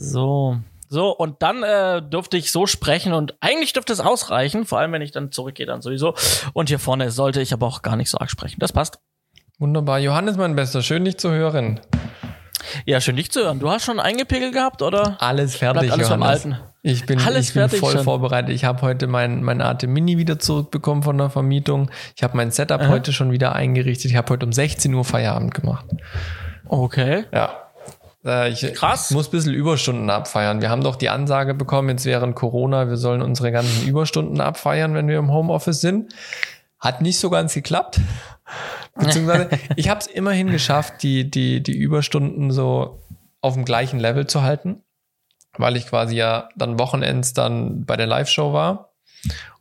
So. So, und dann äh, durfte ich so sprechen und eigentlich dürfte es ausreichen, vor allem wenn ich dann zurückgehe, dann sowieso. Und hier vorne sollte ich aber auch gar nicht so arg sprechen. Das passt. Wunderbar. Johannes, mein Bester, schön dich zu hören. Ja, schön dich zu hören. Du hast schon eingepegelt gehabt, oder? Alles fertig, alles Johannes. Alten. Ich bin, Alles ich bin voll schon. vorbereitet. Ich habe heute mein, mein Arte Mini wieder zurückbekommen von der Vermietung. Ich habe mein Setup heute schon wieder eingerichtet. Ich habe heute um 16 Uhr Feierabend gemacht. Okay. Ja. Äh, Ich Krass. muss ein bisschen Überstunden abfeiern. Wir haben doch die Ansage bekommen, jetzt während Corona, wir sollen unsere ganzen Überstunden abfeiern, wenn wir im Homeoffice sind. Hat nicht so ganz geklappt. Beziehungsweise, ich habe es immerhin geschafft, die, die, die Überstunden so auf dem gleichen Level zu halten, weil ich quasi ja dann Wochenends dann bei der Live-Show war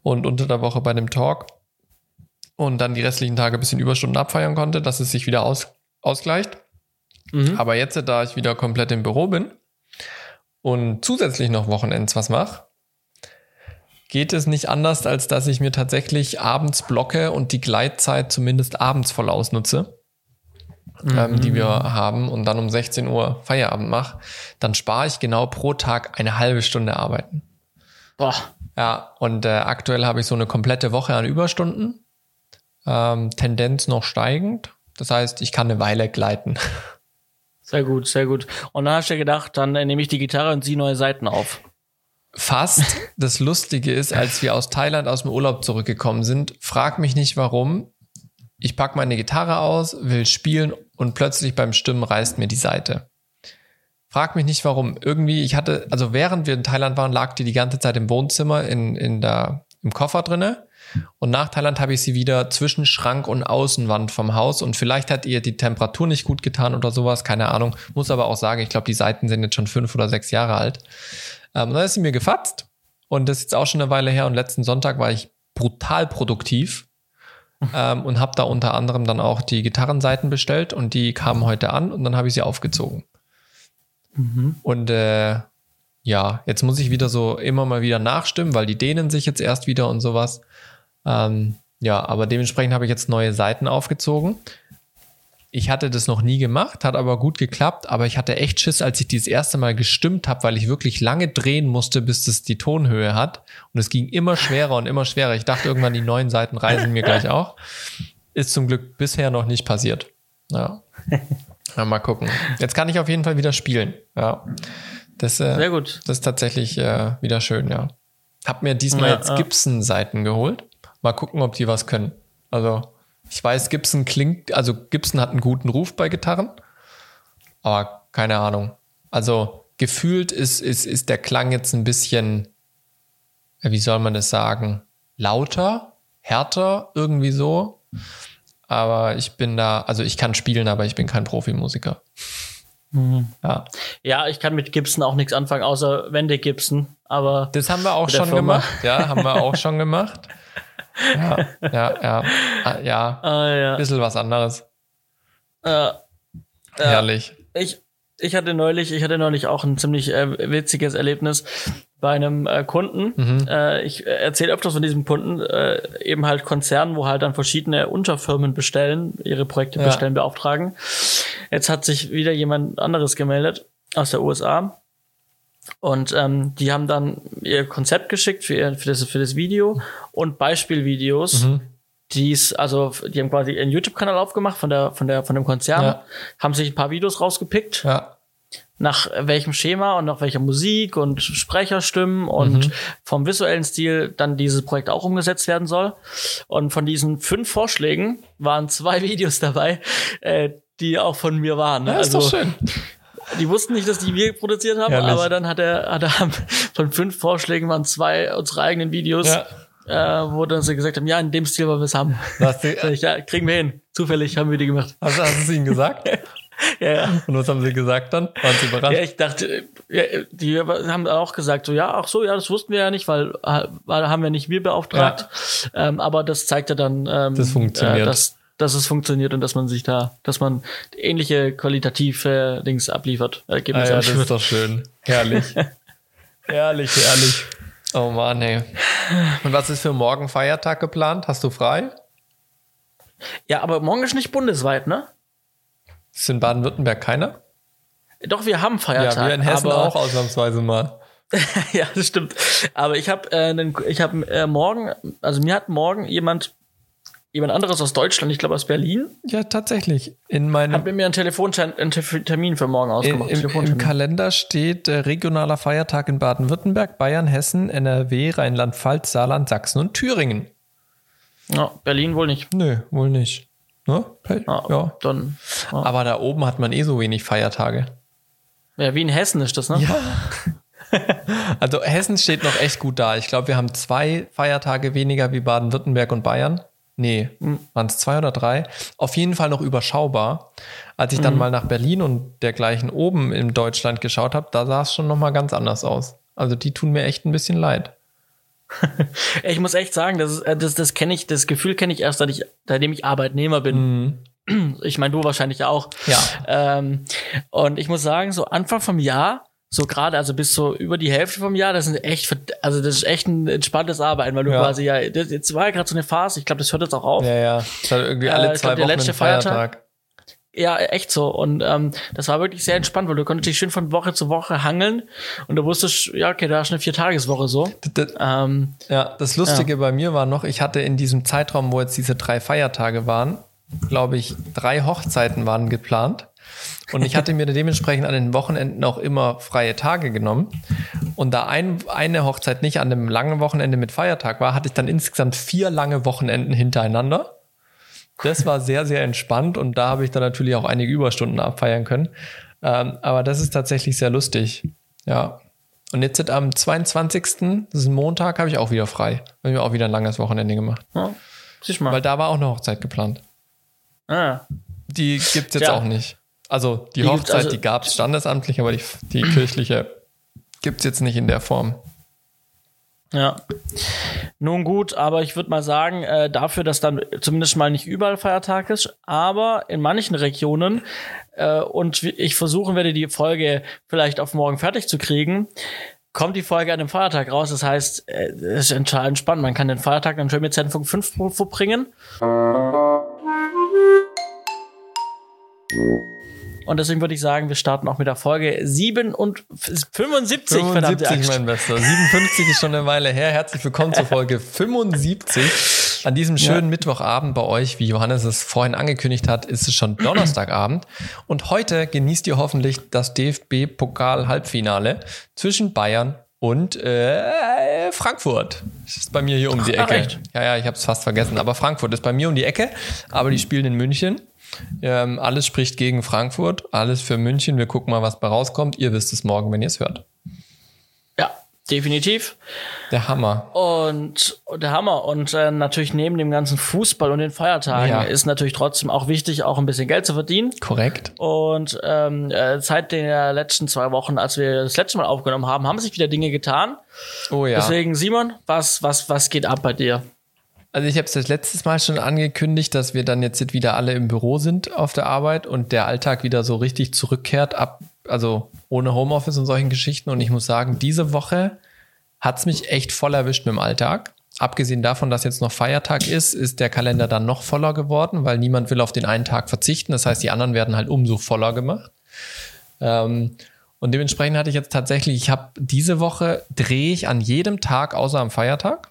und unter der Woche bei dem Talk und dann die restlichen Tage ein bisschen Überstunden abfeiern konnte, dass es sich wieder aus, ausgleicht. Mhm. Aber jetzt, da ich wieder komplett im Büro bin und zusätzlich noch Wochenends was mache, geht es nicht anders, als dass ich mir tatsächlich abends blocke und die Gleitzeit zumindest abends voll ausnutze, ähm, die wir haben und dann um 16 Uhr Feierabend mache. Dann spare ich genau pro Tag eine halbe Stunde arbeiten. Boah. Ja, und äh, aktuell habe ich so eine komplette Woche an Überstunden. Ähm, Tendenz noch steigend. Das heißt, ich kann eine Weile gleiten. Sehr gut, sehr gut. Und dann hast du gedacht, dann äh, nehme ich die Gitarre und ziehe neue Seiten auf. Fast. Das Lustige ist, als wir aus Thailand aus dem Urlaub zurückgekommen sind, frag mich nicht warum. Ich pack meine Gitarre aus, will spielen und plötzlich beim Stimmen reißt mir die Seite. Frag mich nicht warum. Irgendwie, ich hatte, also während wir in Thailand waren, lag die die ganze Zeit im Wohnzimmer in, in der, im Koffer drinne. Und nach Thailand habe ich sie wieder zwischen Schrank und Außenwand vom Haus. Und vielleicht hat ihr die Temperatur nicht gut getan oder sowas, keine Ahnung. Muss aber auch sagen, ich glaube, die Seiten sind jetzt schon fünf oder sechs Jahre alt. Ähm, und dann ist sie mir gefatzt. Und das ist jetzt auch schon eine Weile her. Und letzten Sonntag war ich brutal produktiv ähm, und habe da unter anderem dann auch die Gitarrenseiten bestellt. Und die kamen heute an und dann habe ich sie aufgezogen. Und äh, ja, jetzt muss ich wieder so immer mal wieder nachstimmen, weil die dehnen sich jetzt erst wieder und sowas. Ähm, ja, aber dementsprechend habe ich jetzt neue Seiten aufgezogen. Ich hatte das noch nie gemacht, hat aber gut geklappt, aber ich hatte echt Schiss, als ich die das erste Mal gestimmt habe, weil ich wirklich lange drehen musste, bis das die Tonhöhe hat. Und es ging immer schwerer und immer schwerer. Ich dachte irgendwann, die neuen Seiten reisen mir gleich auch. Ist zum Glück bisher noch nicht passiert. Ja. ja mal gucken. Jetzt kann ich auf jeden Fall wieder spielen. Ja. Das, äh, Sehr gut. das ist tatsächlich äh, wieder schön, ja. Hab mir diesmal Ja, jetzt ja. Gibson-Seiten geholt. Mal gucken, ob die was können. Also, ich weiß, Gibson klingt, also Gibson hat einen guten Ruf bei Gitarren, aber keine Ahnung. Also, gefühlt ist, ist, ist der Klang jetzt ein bisschen, wie soll man das sagen, lauter, härter, irgendwie so. Aber ich bin da, also ich kann spielen, aber ich bin kein Profimusiker. Ja. Ja, ich kann mit Gibson auch nichts anfangen, außer Wende Gibson. Aber Das haben wir auch schon Firma. gemacht. Ja, haben wir auch schon gemacht. Ja, ja, ja. Ah, Ja, ah, ja. bisschen was anderes. Äh, Herrlich. ich, ich hatte neulich, ich hatte neulich auch ein ziemlich äh, witziges Erlebnis bei einem äh, Kunden. Mhm. Äh, ich äh, erzähle öfters von diesem Kunden, äh, eben halt Konzernen, wo halt dann verschiedene Unterfirmen bestellen, ihre Projekte Ja. bestellen, beauftragen. Jetzt hat sich wieder jemand anderes gemeldet aus der USA. Und ähm, die haben dann ihr Konzept geschickt für, ihr, für, das, für das Video und Beispielvideos, Mhm. die's, also die haben quasi einen YouTube-Kanal aufgemacht von der, von der, von dem Konzern, Ja. haben sich ein paar Videos rausgepickt, Ja, nach welchem Schema und nach welcher Musik und Sprecherstimmen und Mhm. vom visuellen Stil dann dieses Projekt auch umgesetzt werden soll. Und von diesen fünf Vorschlägen waren zwei Videos dabei, äh, die auch von mir waren. ne? ja ist doch schön. Die wussten nicht, dass die wir produziert haben, Herrlich. aber dann hat er, hat er von fünf Vorschlägen waren zwei unsere eigenen Videos, Ja. äh, wo dann sie gesagt haben, ja, in dem Stil wollen wir es haben. Sag ich, ja, kriegen wir hin. Zufällig haben wir die gemacht. hast, hast du es ihnen gesagt? Ja, ja. Und was haben sie gesagt dann? Waren sie überrascht? Ja, ich dachte, ja, die haben auch gesagt, so, ja, ach so, ja, das wussten wir ja nicht, weil, weil haben wir nicht wir beauftragt. Ähm, aber das zeigt ja dann, ähm, Das funktioniert. Äh, dass, dass es funktioniert und dass man sich da, dass man ähnliche qualitative Dings abliefert. Ah, Ergebnisse ja, das abliefert. ist doch schön. Herrlich. herrlich, herrlich. Oh Mann, ey. Und was ist für morgen Feiertag geplant? Hast du frei? ja, aber morgen ist nicht bundesweit, ne? Ist in Baden-Württemberg keiner? Doch, wir haben Feiertag. Ja, wir in Hessen auch ausnahmsweise mal. ja, das stimmt. Aber ich habe äh, ich habe äh, morgen, also mir hat morgen jemand jemand anderes aus Deutschland, ich glaube aus Berlin, Ja, tatsächlich. In meinem hat mit mir einen Telefontermin für morgen in, ausgemacht. im, im. Kalender steht äh, regionaler Feiertag in Baden-Württemberg, Bayern, Hessen, NRW, Rheinland-Pfalz, Saarland, Sachsen und Thüringen. ja, Berlin wohl nicht. Nö, wohl nicht. Ne? Ja, Ja. Dann, ja. Aber da oben hat man eh so wenig Feiertage. ja, wie in Hessen ist das, ne? Ja. Also Hessen steht noch echt gut da. Ich glaube, wir haben zwei Feiertage weniger wie Baden-Württemberg und Bayern. Nee, waren es zwei oder drei? Auf jeden Fall noch überschaubar. Als ich dann mal nach Berlin und dergleichen oben in Deutschland geschaut habe, da sah es schon noch mal ganz anders aus. Also die tun mir echt ein bisschen leid. Ich muss echt sagen, das, äh, das, das kenne ich, das Gefühl kenne ich erst, seit ich, seitdem ich Arbeitnehmer bin. Ich meine, du wahrscheinlich auch. Ja. Ähm, und ich muss sagen, so Anfang vom Jahr, so gerade, also bis so über die Hälfte vom Jahr, das sind echt, also das ist echt ein entspanntes Arbeiten, weil du Ja. quasi ja, das, jetzt war ja gerade so eine Phase, ich glaube, das hört jetzt auch auf. Ja, ja. Das hat irgendwie Äh, alle ich zwei glaub, der Wochen letzte ein Feiertag. Feiertag- Ja, echt so. Und ähm, das war wirklich sehr entspannt, weil du konntest dich schön von Woche zu Woche hangeln und du wusstest, ja, okay, da ist eine Viertageswoche so. Das, das, Ähm, Ja, das Lustige bei mir war noch, ich hatte in diesem Zeitraum, wo jetzt diese drei Feiertage waren, glaube ich, drei Hochzeiten waren geplant. Und ich hatte mir dementsprechend an den Wochenenden auch immer freie Tage genommen. Und da ein, eine Hochzeit nicht an einem langen Wochenende mit Feiertag war, hatte ich dann insgesamt vier lange Wochenenden hintereinander. Das war sehr, sehr entspannt und da habe ich dann natürlich auch einige Überstunden abfeiern können. Ähm, aber das ist tatsächlich sehr lustig. Ja. Und jetzt sind am 22. Das ist ein Montag, habe ich auch wieder frei. Habe ich mir auch wieder ein langes Wochenende gemacht. ja. Weil da war auch eine Hochzeit geplant. ah. Die gibt's jetzt Ja. auch nicht. Also die, Die Hochzeit, also- die gab's standesamtlich, aber die, die kirchliche gibt's jetzt nicht in der Form. Ja. Nun gut, aber ich würde mal sagen, äh, dafür, dass dann zumindest mal nicht überall Feiertag ist, aber in manchen Regionen äh, und ich versuchen werde, die Folge vielleicht auf morgen fertig zu kriegen, kommt die Folge an dem Feiertag raus. Das heißt, äh, es ist total entspannt. Man kann den Feiertag dann schön mit Zenfunk 5 ver- verbringen. Und deswegen würde ich sagen, wir starten auch mit der Folge 7 und 75, verdammte 75, Axt. mein Bester. 57 ist schon eine Weile her. Herzlich willkommen zur Folge 75. An diesem schönen Mittwochabend bei euch, wie Johannes es vorhin angekündigt hat, ist es schon Donnerstagabend. Und heute genießt ihr hoffentlich das DFB-Pokal-Halbfinale zwischen Bayern und äh, Frankfurt. Das ist bei mir hier um die Ach, Ecke. echt? Ja, ja, ich habe es fast vergessen. Aber Frankfurt ist bei mir um die Ecke. Aber die spielen in München. Ähm, alles spricht gegen Frankfurt, alles für München. Wir gucken mal, was bei rauskommt. Ihr wisst es morgen, wenn ihr es hört. Ja, definitiv. Der Hammer. Und der Hammer. Und äh, natürlich neben dem ganzen Fußball und den Feiertagen Ja. ist natürlich trotzdem auch wichtig, auch ein bisschen Geld zu verdienen. Korrekt. Und ähm, äh, seit den letzten zwei Wochen, als wir das letzte Mal aufgenommen haben, haben sich wieder Dinge getan. Oh ja. Deswegen, Simon, was, was, was geht ab bei dir? Also ich habe es das letztes Mal schon angekündigt, dass wir dann jetzt wieder alle im Büro sind auf der Arbeit und der Alltag wieder so richtig zurückkehrt, ab, also ohne Homeoffice und solchen Geschichten. Und ich muss sagen, diese Woche hat's mich echt voll erwischt mit dem Alltag. Abgesehen davon, dass jetzt noch Feiertag ist, ist der Kalender dann noch voller geworden, weil niemand will auf den einen Tag verzichten. Das heißt, die anderen werden halt umso voller gemacht. Ähm, und dementsprechend hatte ich jetzt tatsächlich, ich habe diese Woche drehe ich an jedem Tag außer am Feiertag.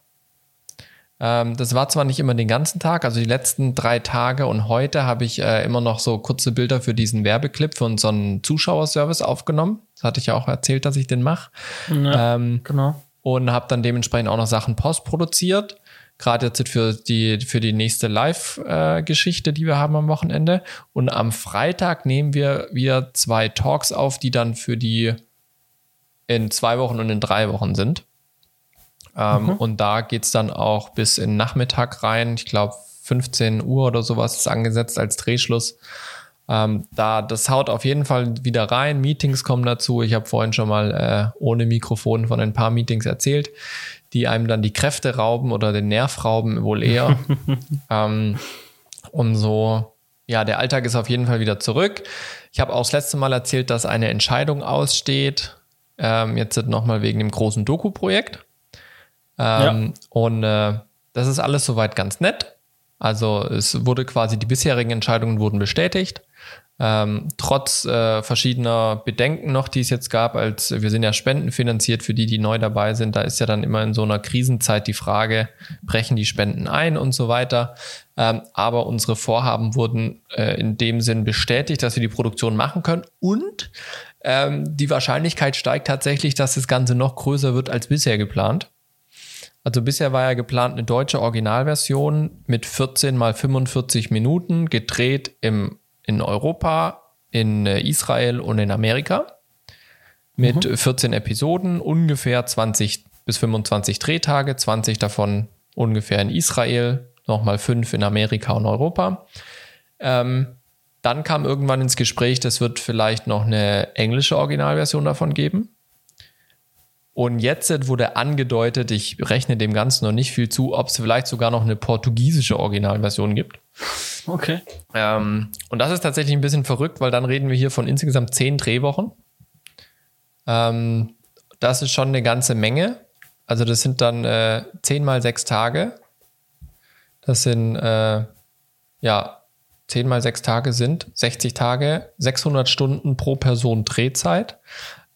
Ähm, das war zwar nicht immer den ganzen Tag, also die letzten drei Tage und heute habe ich äh, immer noch so kurze Bilder für diesen Werbeclip für unseren Zuschauerservice aufgenommen. Das hatte ich ja auch erzählt, dass ich den mache. Ja, Ähm, genau. und habe dann dementsprechend auch noch Sachen postproduziert. Gerade jetzt für die, für die nächste Live-Geschichte, die wir haben am Wochenende. Und am Freitag nehmen wir wieder zwei Talks auf, die dann für die in zwei Wochen und in drei Wochen sind. Ähm, Und da geht's dann auch bis in Nachmittag rein. Ich glaube, 15 Uhr oder sowas ist angesetzt als Drehschluss. Ähm, da, das haut auf jeden Fall wieder rein. Meetings kommen dazu. Ich habe vorhin schon mal äh, ohne Mikrofon von ein paar Meetings erzählt, die einem dann die Kräfte rauben oder den Nerv rauben, wohl eher. ähm, und so, ja, der Alltag ist auf jeden Fall wieder zurück. Ich habe auch das letzte Mal erzählt, dass eine Entscheidung aussteht. Ähm, jetzt nochmal wegen dem großen Doku-Projekt. Ähm, Und äh, das ist alles soweit ganz nett. Also es wurde quasi, die bisherigen Entscheidungen wurden bestätigt. Ähm, trotz äh, verschiedener Bedenken noch, die es jetzt gab, als wir sind ja spendenfinanziert für die, die neu dabei sind, da ist ja dann immer in so einer Krisenzeit die Frage, brechen die Spenden ein und so weiter. Ähm, aber unsere Vorhaben wurden äh, in dem Sinn bestätigt, dass wir die Produktion machen können und ähm, die Wahrscheinlichkeit steigt tatsächlich, dass das Ganze noch größer wird als bisher geplant. Also bisher war ja geplant eine deutsche Originalversion mit 14 mal 45 Minuten, gedreht im in Europa, in äh, Israel und in Amerika mit mhm. 14 Episoden, ungefähr 20 bis 25 Drehtage, 20 davon ungefähr in Israel, nochmal 5 in Amerika und Europa. Ähm, dann kam irgendwann ins Gespräch, das wird vielleicht noch eine englische Originalversion davon geben. Und jetzt wurde angedeutet, ich rechne dem Ganzen noch nicht viel zu, ob es vielleicht sogar noch eine portugiesische Originalversion gibt. Okay. Ähm, und das ist tatsächlich ein bisschen verrückt, weil dann reden wir hier von insgesamt zehn Drehwochen. Ähm, das ist schon eine ganze Menge. Also das sind dann äh, zehn mal sechs Tage. Das sind, äh, ja, zehn mal sechs Tage sind 60 Tage, 600 Stunden pro Person Drehzeit.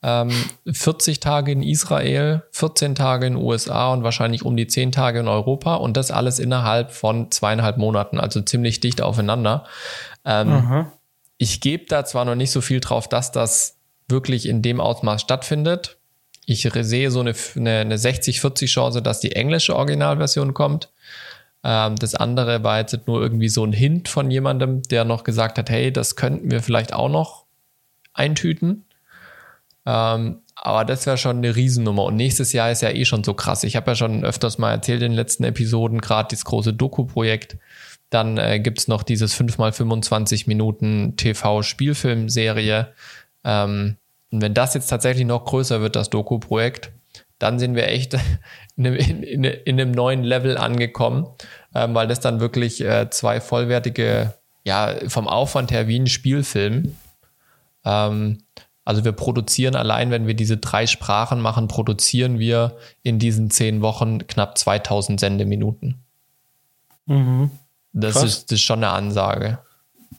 40 ähm, Tage in Israel, 14 Tage in den USA und wahrscheinlich um die 10 Tage in Europa und das alles innerhalb von zweieinhalb Monaten, also ziemlich dicht aufeinander. Ähm, ich gebe da zwar noch nicht so viel drauf, dass das wirklich in dem Ausmaß stattfindet. Ich sehe so eine, eine, eine 60-40 Chance, dass die englische Originalversion kommt. Ähm, das andere war jetzt nur irgendwie so ein Hint von jemandem, der noch gesagt hat, hey, das könnten wir vielleicht auch noch eintüten. Ähm, aber das wäre schon eine Riesennummer. Und nächstes Jahr ist ja eh schon so krass. Ich habe ja schon öfters mal erzählt in den letzten Episoden, gerade dieses große Doku-Projekt. Dann äh, gibt noch dieses 5x25 Minuten TV-Spielfilmserie. Ähm, und wenn das jetzt tatsächlich noch größer wird, das Doku-Projekt, dann sind wir echt in einem, in, in, in einem neuen Level angekommen, ähm, weil das dann wirklich äh, zwei vollwertige, ja, vom Aufwand her wie ein Spielfilm. Ähm, also wir produzieren allein, wenn wir diese drei Sprachen machen, produzieren wir in diesen zehn Wochen knapp 2000 Sendeminuten. Mhm. Das, ist, das ist schon eine Ansage.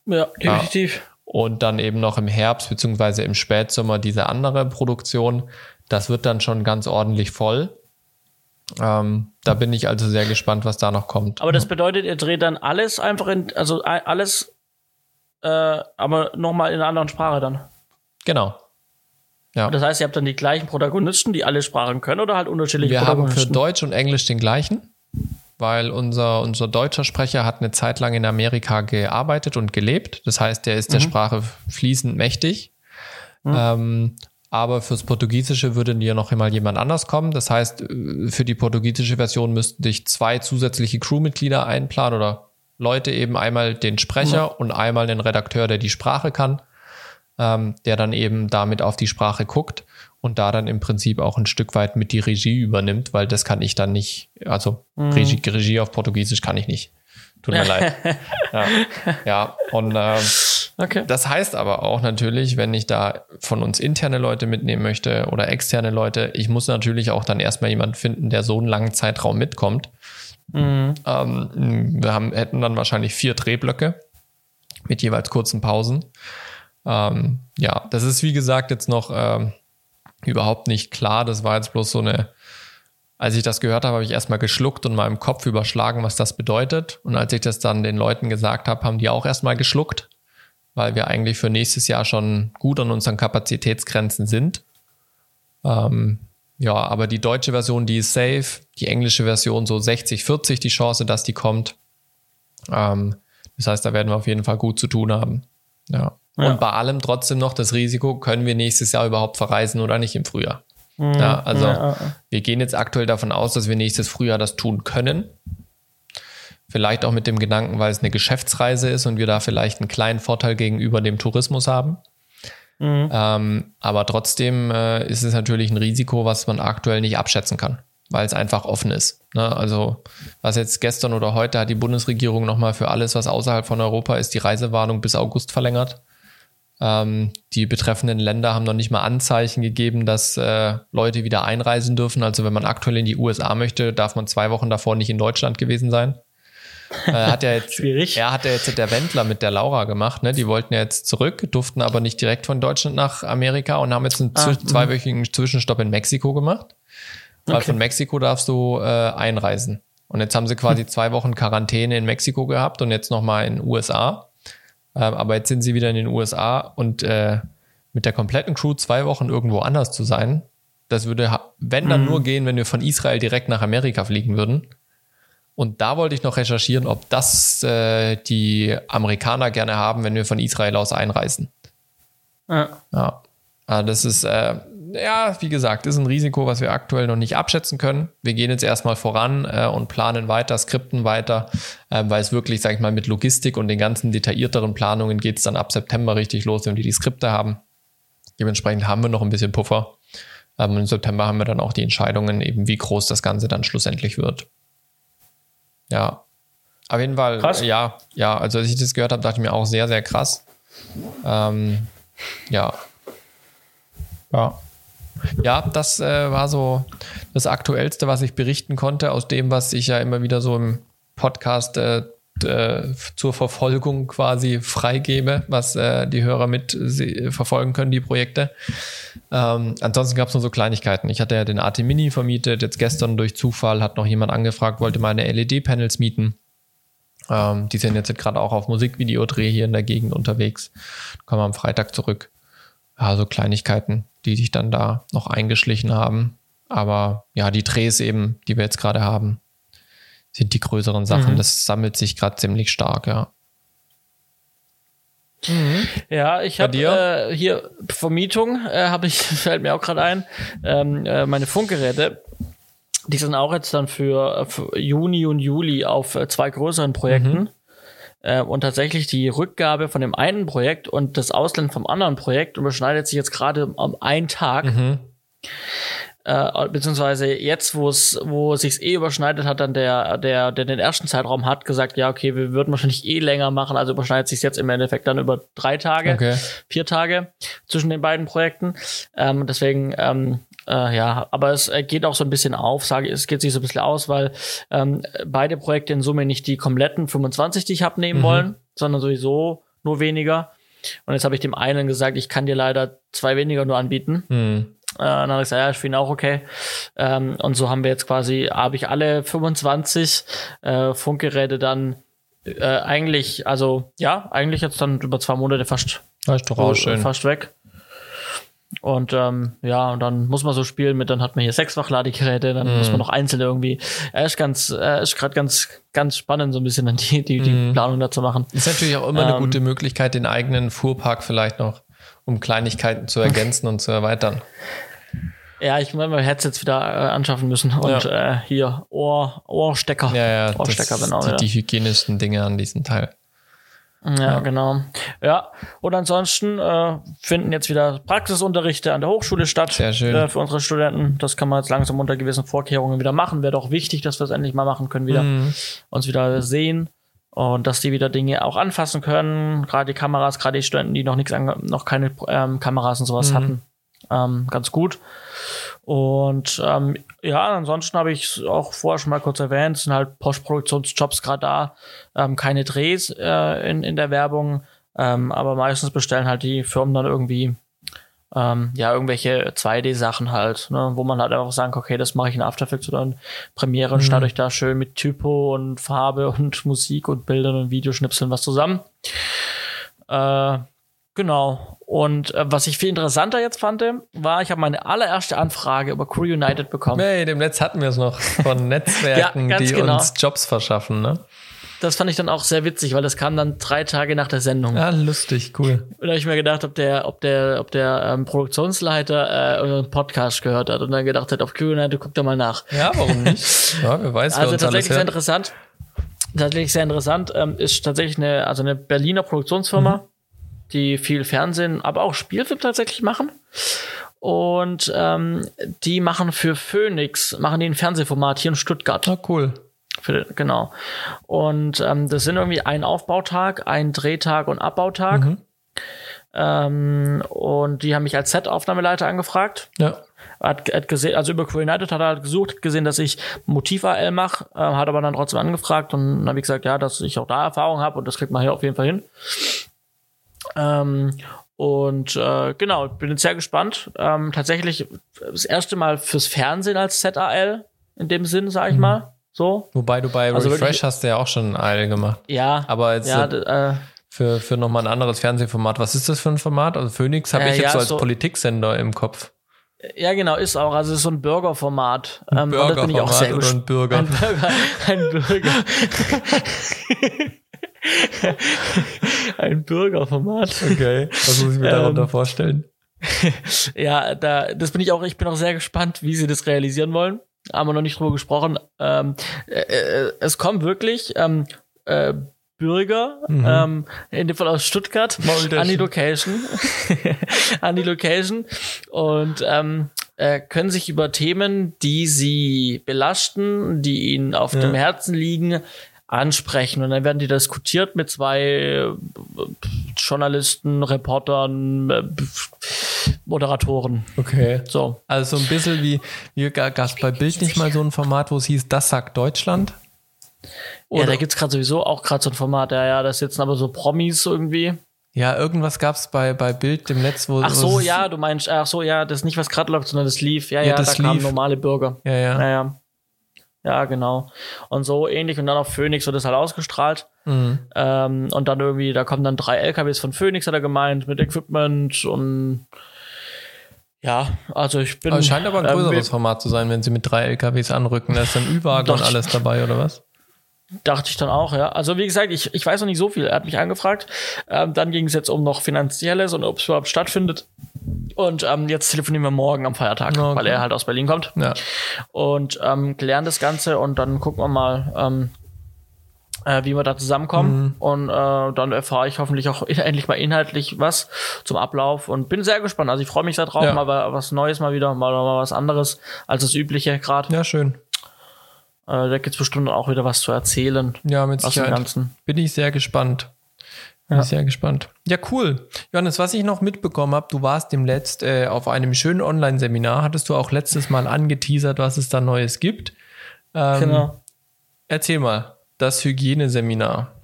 Ja, definitiv. Ja. Und dann eben noch im Herbst beziehungsweise im Spätsommer diese andere Produktion. Das wird dann schon ganz ordentlich voll. Ähm, da bin ich also sehr gespannt, was da noch kommt. Aber das bedeutet, ihr dreht dann alles einfach in, also alles, äh, aber nochmal in einer anderen Sprache dann. Genau. Ja. Das heißt, ihr habt dann die gleichen Protagonisten, die alle Sprachen können oder halt unterschiedliche Wir haben für Deutsch und Englisch den gleichen, weil unser, unser deutscher Sprecher hat eine Zeit lang in Amerika gearbeitet und gelebt. Das heißt, der ist der mhm. Sprache fließend mächtig. Mhm. Ähm, aber fürs Portugiesische würde dir noch einmal jemand anders kommen. Das heißt, für die portugiesische Version müssten dich zwei zusätzliche Crewmitglieder einplanen oder Leute eben einmal den Sprecher mhm. und einmal den Redakteur, der die Sprache kann ähm, der dann eben damit auf die Sprache guckt und da dann im Prinzip auch ein Stück weit mit die Regie übernimmt, weil das kann ich dann nicht, also mhm. Regie, Regie auf Portugiesisch kann ich nicht. Tut mir leid. Ja, ja. und ähm, okay. das heißt aber auch natürlich, wenn ich da von uns interne Leute mitnehmen möchte oder externe Leute, ich muss natürlich auch dann erstmal jemanden finden, der so einen langen Zeitraum mitkommt. Mhm. Ähm, wir haben, hätten dann wahrscheinlich vier Drehblöcke mit jeweils kurzen Pausen. Ähm, ja, das ist wie gesagt jetzt noch ähm, überhaupt nicht klar. Das war jetzt bloß so eine, als ich das gehört habe, habe ich erstmal geschluckt und im Kopf überschlagen, was das bedeutet. Und als ich das dann den Leuten gesagt habe, haben die auch erstmal geschluckt, weil wir eigentlich für nächstes Jahr schon gut an unseren Kapazitätsgrenzen sind. Ähm, ja, aber die deutsche Version, die ist safe. Die englische Version so 60, 40 die Chance, dass die kommt. Ähm, das heißt, da werden wir auf jeden Fall gut zu tun haben. Ja. Ja. Und bei allem trotzdem noch das Risiko, können wir nächstes Jahr überhaupt verreisen oder nicht im Frühjahr. Mhm. Ja, also ja. wir gehen jetzt aktuell davon aus, dass wir nächstes Frühjahr das tun können. Vielleicht auch mit dem Gedanken, weil es eine Geschäftsreise ist und wir da vielleicht einen kleinen Vorteil gegenüber dem Tourismus haben. Mhm. Ähm, aber trotzdem äh, ist es natürlich ein Risiko, was man aktuell nicht abschätzen kann, weil es einfach offen ist. Ne? Also was jetzt gestern oder heute hat die Bundesregierung nochmal für alles, was außerhalb von Europa ist, die Reisewarnung bis August verlängert. Ähm, die betreffenden Länder haben noch nicht mal Anzeichen gegeben, dass äh, Leute wieder einreisen dürfen. Also wenn man aktuell in die USA möchte, darf man zwei Wochen davor nicht in Deutschland gewesen sein. Äh, hat ja jetzt, Schwierig. Er hat ja jetzt der Wendler mit der Laura gemacht, ne? Die wollten ja jetzt zurück, durften aber nicht direkt von Deutschland nach Amerika und haben jetzt einen Ah, zwi- zweiwöchigen Zwischenstopp in Mexiko gemacht. Weil Okay. von Mexiko darfst du äh, einreisen. Und jetzt haben sie quasi zwei Wochen Quarantäne in Mexiko gehabt und jetzt nochmal in den USA. Ähm, aber jetzt sind sie wieder in den USA und äh, mit der kompletten Crew zwei Wochen irgendwo anders zu sein, das würde, wenn dann nur gehen, wenn wir von Israel direkt nach Amerika fliegen würden. Und da wollte ich noch recherchieren, ob das äh, die Amerikaner gerne haben, wenn wir von Israel aus einreisen. Ja. Ja, also das ist, äh, ja, wie gesagt, ist ein Risiko, was wir aktuell noch nicht abschätzen können. Wir gehen jetzt erstmal voran äh, und planen weiter, skripten weiter, äh, weil es wirklich, sag ich mal, mit Logistik und den ganzen detaillierteren Planungen geht es dann ab September richtig los, wenn wir die Skripte haben. Dementsprechend haben wir noch ein bisschen Puffer. Ähm, Im September haben wir dann auch die Entscheidungen, eben wie groß das Ganze dann schlussendlich wird. Ja. Auf jeden Fall, Krass. äh, ja, ja, also als ich das gehört habe, dachte ich mir auch sehr, sehr krass. Ähm, ja. Ja. Ja, das äh, war so das Aktuellste, was ich berichten konnte, aus dem, was ich ja immer wieder so im Podcast äh, äh, zur Verfolgung quasi freigebe, was äh, die Hörer mit se- verfolgen können, die Projekte. Ähm, ansonsten gab es nur so Kleinigkeiten. Ich hatte ja den AT Mini vermietet, jetzt gestern durch Zufall hat noch jemand angefragt, wollte meine LED-Panels mieten. Ähm, die sind jetzt gerade auch auf Musikvideodreh hier in der Gegend unterwegs. Kommen am Freitag zurück. Ja, so Kleinigkeiten, die sich dann da noch eingeschlichen haben. Aber ja, die Drehs eben, die wir jetzt gerade haben, sind die größeren Sachen. Mhm. Das sammelt sich gerade ziemlich stark, ja. Ja, ich habe äh, hier Vermietung, äh, habe ich, fällt mir auch gerade ein, ähm, äh, meine Funkgeräte. Die sind auch jetzt dann für, äh, für Juni und Juli auf äh, zwei größeren Projekten. Äh, und tatsächlich die Rückgabe von dem einen Projekt und das Ausland vom anderen Projekt überschneidet sich jetzt gerade um einen Tag. Mhm. Äh, beziehungsweise jetzt, wo es, wo es sich eh überschneidet, hat dann der, der, der den ersten Zeitraum hat, gesagt, ja, okay, wir würden wahrscheinlich eh länger machen, also überschneidet sich jetzt im Endeffekt dann über drei Tage, Okay. vier Tage zwischen den beiden Projekten. Ähm, deswegen, ähm, äh, ja, aber es äh, geht auch so ein bisschen auf, sage ich, es geht sich so ein bisschen aus, weil ähm, beide Projekte in Summe nicht die kompletten 25, die ich habe, nehmen wollen, sondern sowieso nur weniger. Und jetzt habe ich dem einen gesagt, ich kann dir leider zwei weniger nur anbieten. Hm. Äh, dann habe ich gesagt, ja, ich finde auch okay. Ähm, und so haben wir jetzt quasi, habe ich alle 25 äh, Funkgeräte dann äh, eigentlich, also ja, eigentlich jetzt dann über zwei Monate fast, Das ist doch auch äh, schön. fast weg. Und ähm, ja, und dann muss man so spielen mit, dann hat man hier sechsfach-Ladegeräte, dann muss man noch einzelne irgendwie. Er ist ganz, er ist gerade ganz, ganz spannend, so ein bisschen dann die, die, die Planung dazu machen. Ist natürlich auch immer eine Ähm, gute Möglichkeit, den eigenen Fuhrpark vielleicht noch um Kleinigkeiten zu ergänzen und zu erweitern. Ja, ich meine, man hätte jetzt wieder äh, anschaffen müssen. Und äh, hier Ohr, Ohrstecker. Ja, ja, das Ohrstecker, genau. sind Ja. die hygienischsten Dinge an diesem Teil. Ja, genau. Ja, und ansonsten äh, finden jetzt wieder Praxisunterrichte an der Hochschule statt. Sehr schön. Äh, für unsere Studenten. Das kann man jetzt langsam unter gewissen Vorkehrungen wieder machen. Wäre doch wichtig, dass wir es endlich mal machen können, wieder Mhm. uns wieder sehen und dass die wieder Dinge auch anfassen können. Gerade die Kameras, gerade die Studenten, die noch nichts, noch keine ähm, Kameras und sowas Mhm. hatten. Ähm, ganz gut. Und ähm, ja, ansonsten habe ich es auch vorher schon mal kurz erwähnt, es sind halt Postproduktionsjobs gerade da, ähm, keine Drehs äh, in, in der Werbung, ähm, aber meistens bestellen halt die Firmen dann irgendwie ähm, ja irgendwelche 2D-Sachen halt, ne, wo man halt einfach sagen kann, okay, das mache ich in After Effects oder in Premiere und starte euch da schön mit Typo und Farbe und Musik und Bildern und Videoschnipseln was zusammen. Äh, genau. Und äh, was ich viel interessanter jetzt fand, war, ich habe meine allererste Anfrage über Crew United bekommen. Hey, dem Netz hatten wir es noch von Netzwerken, Ja, die genau. uns Jobs verschaffen, ne? Das fand ich dann auch sehr witzig, weil das kam dann drei Tage nach der Sendung. Ja, lustig, cool. Und da habe ich mir gedacht, ob der, ob der, ob der ähm, Produktionsleiter äh, unseren Podcast gehört hat und dann gedacht hat, auf Crew United, guck da mal nach. Ja, warum nicht? Ja, wer weiß, wer Also uns alles tatsächlich sehr hört. interessant. Tatsächlich sehr interessant. Ähm, ist tatsächlich eine, also eine Berliner Produktionsfirma, Mhm. Die viel Fernsehen, aber auch Spielfilm tatsächlich machen. Und ähm, die machen für Phoenix, machen die ein Fernsehformat hier in Stuttgart. Ah, cool. Für, genau. Und ähm, das sind irgendwie ein Aufbautag, ein Drehtag und Abbautag. Mhm. Ähm, und die haben mich als Set-Aufnahmeleiter angefragt. Ja. Hat, hat gesehen, also über Queer United hat er halt gesucht, hat gesehen, dass ich Motiv-AL mache, äh, hat aber dann trotzdem angefragt und dann habe ich gesagt, ja, dass ich auch da Erfahrung habe und das kriegt man hier auf jeden Fall hin. Ähm, und äh, genau, bin jetzt sehr gespannt. Ähm, tatsächlich das erste Mal fürs Fernsehen als ZAL in dem Sinn, sag ich mhm. mal. So. Wobei du bei also Refresh wirklich, hast du ja auch schon AL gemacht. Ja. Aber jetzt ja, äh, für, für nochmal ein anderes Fernsehformat. Was ist das für ein Format? Also Phoenix habe äh, ich jetzt ja, so als so, Politiksender im Kopf. Ja, genau, ist auch. Also ist so ein Bürgerformat. Ein ähm, Bürgerformat oder ein Bürger. Ein Bürger. Ein Bürger. ein Bürgerformat. Okay, was muss ich mir darunter ähm, vorstellen? ja, da, das bin ich auch, ich bin auch sehr gespannt, wie sie das realisieren wollen. Haben wir noch nicht drüber gesprochen. Ähm, äh, äh es kommt wirklich ähm, äh, Bürger, mhm. ähm, in dem Fall aus Stuttgart, an die Location, an die Location und ähm, äh, können sich über Themen, die sie belasten, die ihnen auf ja. dem Herzen liegen, ansprechen. Und dann werden die diskutiert mit zwei äh, Journalisten, Reportern, äh, Moderatoren. Okay. So. Also so ein bisschen wie, wie gab es bei Bild nicht mal so ein Format, wo es hieß, das sagt Deutschland? Oder? Ja, da gibt's gerade sowieso auch gerade so ein Format, ja, ja, das sitzen aber so Promis irgendwie. Ja, irgendwas gab's bei, bei Bild dem Netz, wo. Ach so, ja, du meinst, ach so, ja, das ist nicht was gerade läuft, sondern das lief. Ja, ja, ja das da kamen normale Bürger. Ja, ja. Ja, ja. Ja, genau. Und so ähnlich. Und dann auf Phoenix wird das halt ausgestrahlt. Mhm. Ähm, und dann irgendwie, da kommen dann drei LKWs von Phoenix, hat er gemeint, mit Equipment und ja, also ich bin. Aber es scheint aber ein größeres ähm, Format zu sein, wenn sie mit drei LKWs anrücken. Da ist dann Ü-Wagen und alles dabei, oder was? Dachte ich dann auch, ja. Also wie gesagt, ich, ich weiß noch nicht so viel. Er hat mich angefragt. Ähm, dann ging es jetzt um noch Finanzielles und ob es überhaupt stattfindet. Und ähm, jetzt telefonieren wir morgen am Feiertag, okay. weil er halt aus Berlin kommt. Ja. Und ähm, klären das Ganze und dann gucken wir mal, ähm, äh, wie wir da zusammenkommen. Mhm. Und äh, dann erfahre ich hoffentlich auch endlich mal inhaltlich was zum Ablauf und bin sehr gespannt. Also ich freue mich sehr drauf, ja. mal was Neues mal wieder, mal, mal was anderes als das Übliche gerade. Ja, schön. Äh, da gibt es bestimmt auch wieder was zu erzählen. Ja, mit Sicherheit. Bin ich sehr gespannt. Bin ja. sehr gespannt. Ja, cool. Johannes, was ich noch mitbekommen habe, du warst demletzt äh, auf einem schönen Online-Seminar. Hattest du auch letztes Mal angeteasert, was es da Neues gibt? Ähm, genau. Erzähl mal, das Hygieneseminar.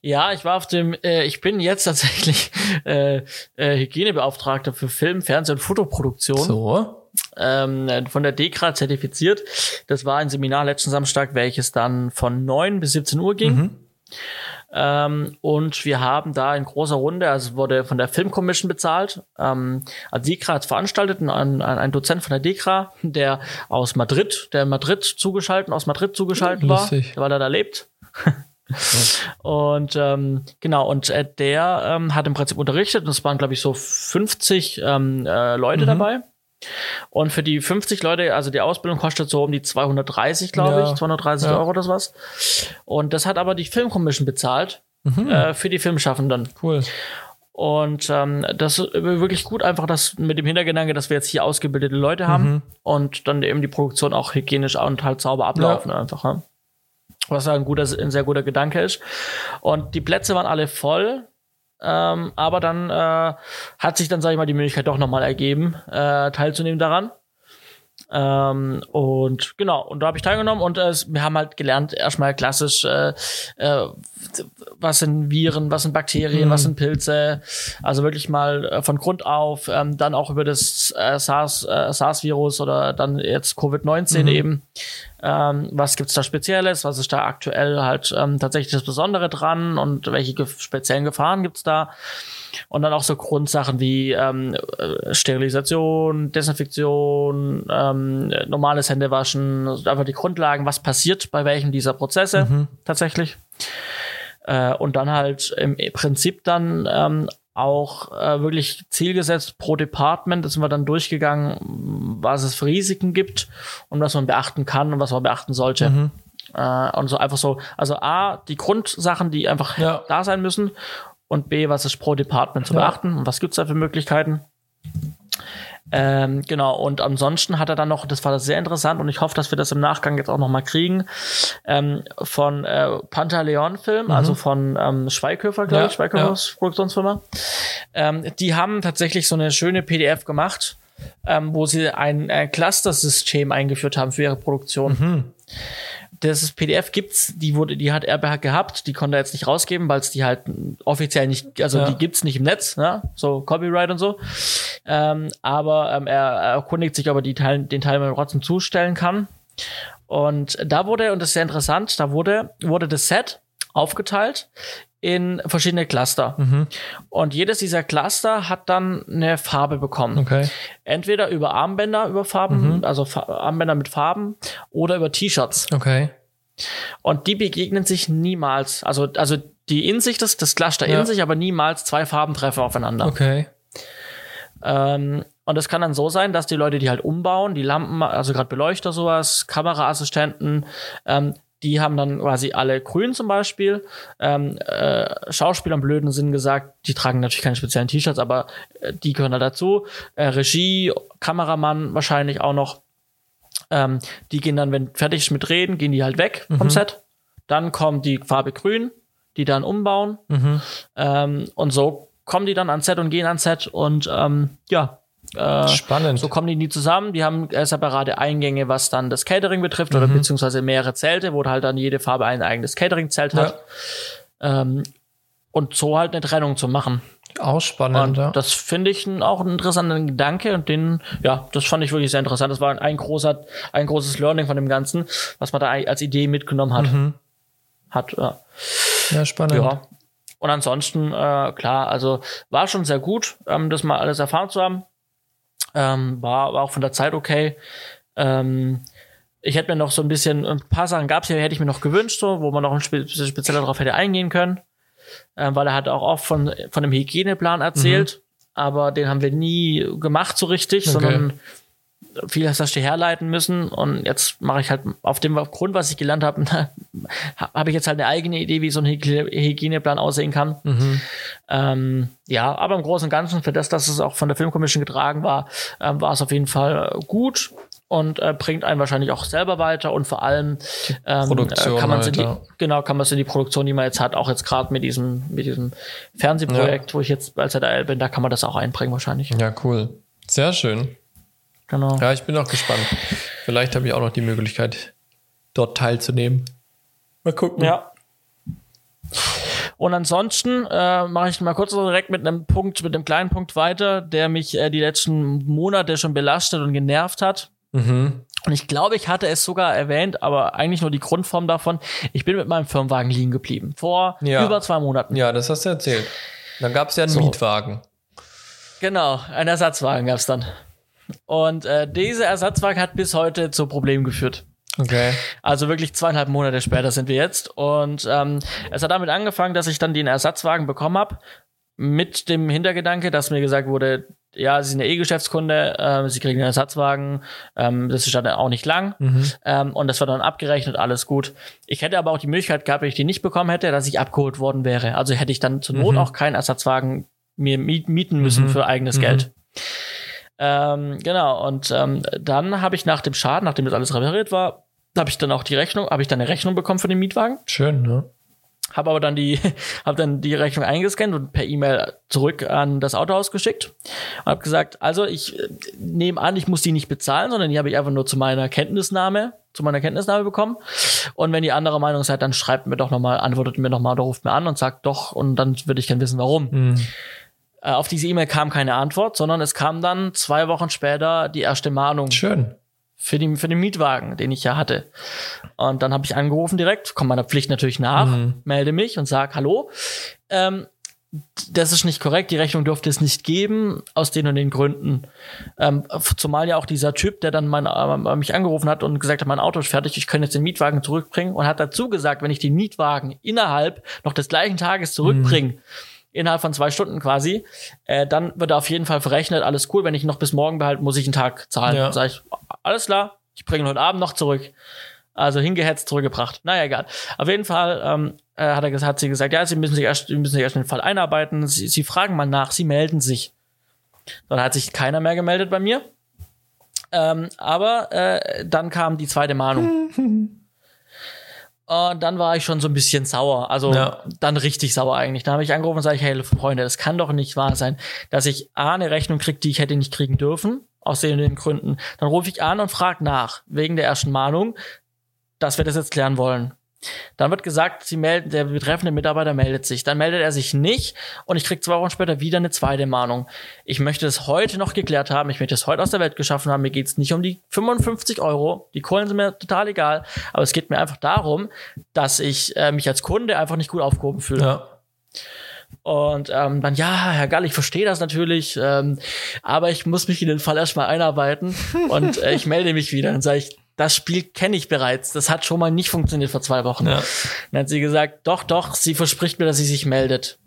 Ja, ich war auf dem, äh, ich bin jetzt tatsächlich äh, äh, Hygienebeauftragter für Film, Fernseh- und Fotoproduktion. So ähm, von der DEKRA zertifiziert. Das war ein Seminar letzten Samstag, welches dann von 9 bis 17 Uhr ging. Mhm. Ähm, und wir haben da in großer Runde, also wurde von der Filmcommission bezahlt. Ähm, also DEKRA hat veranstaltet, ein, ein, Dozent von der DEKRA, der aus Madrid, der Madrid zugeschaltet, aus Madrid zugeschaltet Lustig. war, weil er da lebt. und ähm, genau, und äh, der ähm, hat im Prinzip unterrichtet und es waren, glaube ich, so 50 ähm, äh, Leute mhm. dabei. Und für die 50 Leute, also die Ausbildung kostet so um die 230, glaube ja. ich, 230 ja. Euro oder sowas. Und das hat aber die Filmcommission bezahlt mhm. äh, für die Filmschaffenden. Cool. Und ähm, das ist wirklich gut, einfach das mit dem Hintergedanke, dass wir jetzt hier ausgebildete Leute haben mhm. und dann eben die Produktion auch hygienisch und halt sauber ablaufen ja. einfach. Ne? Was ein guter, ein sehr guter Gedanke ist. Und die Plätze waren alle voll. Ähm, aber dann äh, hat sich dann, sage ich mal, die Möglichkeit doch nochmal ergeben, äh, teilzunehmen daran. Ähm, und genau, und da habe ich teilgenommen und äh, wir haben halt gelernt, erstmal klassisch, äh, äh, was sind Viren, was sind Bakterien, mhm. was sind Pilze, also wirklich mal äh, von Grund auf, ähm, dann auch über das äh, SARS, äh, SARS-Virus oder dann jetzt Covid-19 mhm. eben. Ähm, was gibt's da Spezielles, was ist da aktuell halt ähm, tatsächlich das Besondere dran und welche ge speziellen Gefahren gibt's da? Und dann auch so Grundsachen wie ähm, äh, Sterilisation, Desinfektion, ähm, normales Händewaschen, also einfach die Grundlagen, was passiert bei welchem dieser Prozesse mhm. tatsächlich. Äh, und dann halt im Prinzip dann ähm, auch äh, wirklich zielgesetzt pro Department. Da sind wir dann durchgegangen, was es für Risiken gibt und was man beachten kann und was man beachten sollte. Mhm. Äh, und so einfach so, also A, die Grundsachen, die einfach ja. da sein müssen und B, was ist pro Department zu ja. beachten und was gibt's da für Möglichkeiten. Ähm, genau, und ansonsten hat er dann noch, das war sehr interessant und ich hoffe, dass wir das im Nachgang jetzt auch noch mal kriegen, ähm, von äh, Pantaleon-Film, mhm. also von ähm, Schweighöfer, glaube ja, ich, Schweighöfers ja. Produktionsfirma. Ähm, die haben tatsächlich so eine schöne PDF gemacht, ähm, wo sie ein äh, Cluster-System eingeführt haben für ihre Produktion. Mhm. Das PDF gibt's, die wurde, die hat er gehabt, die konnte er jetzt nicht rausgeben, weil es die halt offiziell nicht, also Ja. die gibt's nicht im Netz, ne? so Copyright und so. Ähm, aber ähm, er, er erkundigt sich, ob er die Teil, den Teil mal trotzdem zustellen kann. Und da wurde, und das ist sehr interessant, da wurde, wurde das Set aufgeteilt in verschiedene Cluster. Mhm. Und jedes dieser Cluster hat dann eine Farbe bekommen. Okay. Entweder über Armbänder über Farben, Mhm. also Fa Armbänder mit Farben oder über T-Shirts. Okay. Und die begegnen sich niemals. Also, also die in sich, das, das Cluster Ja. in sich, aber niemals zwei Farben treffen aufeinander. Okay. Ähm, und es kann dann so sein, dass die Leute, die halt umbauen, die Lampen, also gerade Beleuchter, sowas, Kameraassistenten, ähm, die haben dann quasi alle grün zum Beispiel. Ähm, äh, Schauspieler im blöden Sinn gesagt, die tragen natürlich keine speziellen T-Shirts, aber äh, die gehören da dazu. Äh, Regie, Kameramann wahrscheinlich auch noch. Ähm, die gehen dann, wenn fertig ist mit Reden, gehen die halt weg vom Set. Dann kommt die Farbe grün, die dann umbauen. Mhm. Ähm, und so kommen die dann ans Set und gehen ans Set und ähm, ja. Äh, Spannend. so kommen die nie zusammen. Die haben äh, separate Eingänge, was dann das Catering betrifft, oder beziehungsweise mehrere Zelte, wo halt dann jede Farbe ein eigenes Catering-Zelt hat. Ähm, und so halt eine Trennung zu machen. Auch spannend, Und ja. das finde ich auch einen interessanten Gedanke und den, ja, das fand ich wirklich sehr interessant. Das war ein, ein großer, ein großes Learning von dem Ganzen, was man da als Idee mitgenommen hat. Mhm. Hat, ja. Ja, spannend. Ja. Und ansonsten, äh, klar, also war schon sehr gut, ähm, das mal alles erfahren zu haben. Ähm, war, war auch von der Zeit okay. Ähm, ich hätte mir noch so ein bisschen, ein paar Sachen gab es hier, hätte ich mir noch gewünscht, so, wo man noch ein spe bisschen spezieller darauf hätte eingehen können. Ähm, weil er hat auch oft von, von einem Hygieneplan erzählt, aber den haben wir nie gemacht so richtig, Okay. sondern viel hast du herleiten müssen und jetzt mache ich halt auf dem Grund, was ich gelernt habe, habe ich jetzt halt eine eigene Idee, wie so ein Hygie- Hygieneplan aussehen kann. Mhm. Ähm, ja, aber im Großen und Ganzen, für das, dass es auch von der Filmkommission getragen war, ähm, war es auf jeden Fall äh, gut und äh, bringt einen wahrscheinlich auch selber weiter und vor allem ähm, Produktion äh, kann man es in die, genau kann man es in die Produktion, die man jetzt hat, auch jetzt gerade mit diesem mit diesem Fernsehprojekt, wo ich jetzt als ZDL bin, da kann man das auch einbringen wahrscheinlich. Ja, cool. Sehr schön. Genau. Ja, ich bin auch gespannt. Vielleicht habe ich auch noch die Möglichkeit, dort teilzunehmen. Mal gucken. Ja. Und ansonsten äh, mache ich mal kurz direkt mit einem Punkt, mit einem kleinen Punkt weiter, der mich äh, die letzten Monate schon belastet und genervt hat. Mhm. Und ich glaube, ich hatte es sogar erwähnt, aber eigentlich nur die Grundform davon. Ich bin mit meinem Firmenwagen liegen geblieben. Vor Ja. über zwei Monaten. Ja, das hast du erzählt. Dann gab es ja einen So. Mietwagen. Genau, ein Ersatzwagen gab's dann. Und äh, dieser Ersatzwagen hat bis heute zu Problemen geführt. Okay. Also wirklich zweieinhalb Monate später sind wir jetzt. Und ähm, es hat damit angefangen, dass ich dann den Ersatzwagen bekommen habe. Mit dem Hintergedanke, dass mir gesagt wurde, ja, Sie sind ja eh Geschäftskunde, ähm, Sie kriegen einen Ersatzwagen, ähm, das ist dann auch nicht lang. Ähm, und das wird dann abgerechnet, alles gut. Ich hätte aber auch die Möglichkeit gehabt, wenn ich die nicht bekommen hätte, dass ich abgeholt worden wäre. Also hätte ich dann zur Not auch keinen Ersatzwagen mir miet mieten müssen für eigenes Geld. Ähm, genau, und ähm, dann habe ich nach dem Schaden, nachdem das alles repariert war, habe ich dann auch die Rechnung, habe ich dann eine Rechnung bekommen für den Mietwagen, Schön, ne? habe aber dann die, habe dann die Rechnung eingescannt und per E-Mail zurück an das Autohaus geschickt und habe gesagt, also ich äh, nehme an, ich muss die nicht bezahlen, sondern die habe ich einfach nur zu meiner Kenntnisnahme, zu meiner Kenntnisnahme bekommen. Und wenn ihr anderer Meinung seid, dann schreibt mir doch nochmal, antwortet mir nochmal oder ruft mir an und sagt doch, und dann würde ich gerne wissen, warum. Mhm. Äh, auf diese E-Mail kam keine Antwort, sondern es kam dann zwei Wochen später die erste Mahnung Schön. für, die, für den Mietwagen, den ich ja hatte. Und dann habe ich angerufen direkt, komme meiner Pflicht natürlich nach, melde mich und sag Hallo. Ähm, das ist nicht korrekt, die Rechnung dürfte es nicht geben, aus den und den Gründen. Ähm, zumal ja auch dieser Typ, der dann mein, äh, mich angerufen hat und gesagt hat, mein Auto ist fertig, ich kann jetzt den Mietwagen zurückbringen und hat dazu gesagt, wenn ich den Mietwagen innerhalb noch des gleichen Tages zurückbringe, innerhalb von zwei Stunden quasi, äh, dann wird er auf jeden Fall verrechnet, alles cool. Wenn ich noch bis morgen behalte, muss ich einen Tag zahlen. Ja. Sag ich, alles klar, ich bringe ihn heute Abend noch zurück. Also hingehetzt, zurückgebracht. Naja, egal. Auf jeden Fall ähm, äh, hat, er, hat sie gesagt, ja, sie müssen sich erst, sie müssen sich erst in den Fall einarbeiten. Sie, sie fragen mal nach, sie melden sich. Dann hat sich keiner mehr gemeldet bei mir. Ähm, aber äh, dann kam die zweite Mahnung. Und dann war ich schon so ein bisschen sauer. Also Ja. dann richtig sauer eigentlich. Da habe ich angerufen und sage, hey Freunde, das kann doch nicht wahr sein, dass ich A, eine Rechnung kriege, die ich hätte nicht kriegen dürfen. aus den, den Gründen. Dann rufe ich an und frage nach, wegen der ersten Mahnung, dass wir das jetzt klären wollen. Dann wird gesagt, sie melden, der betreffende Mitarbeiter meldet sich. Dann meldet er sich nicht und ich kriege zwei Wochen später wieder eine zweite Mahnung. Ich möchte es heute noch geklärt haben, ich möchte es heute aus der Welt geschaffen haben. Mir geht es nicht um die 55 Euro, die Kohlen sind mir total egal, aber es geht mir einfach darum, dass ich äh, mich als Kunde einfach nicht gut aufgehoben fühle. Ja. Und ähm, dann, ja, Herr Gall, ich verstehe das natürlich, ähm, aber ich muss mich in den Fall erstmal einarbeiten und äh, ich melde mich wieder. Dann sage ich, das Spiel kenne ich bereits. Das hat schon mal nicht funktioniert vor zwei Wochen. Ja. Dann hat sie gesagt, doch, doch, sie verspricht mir, dass sie sich meldet.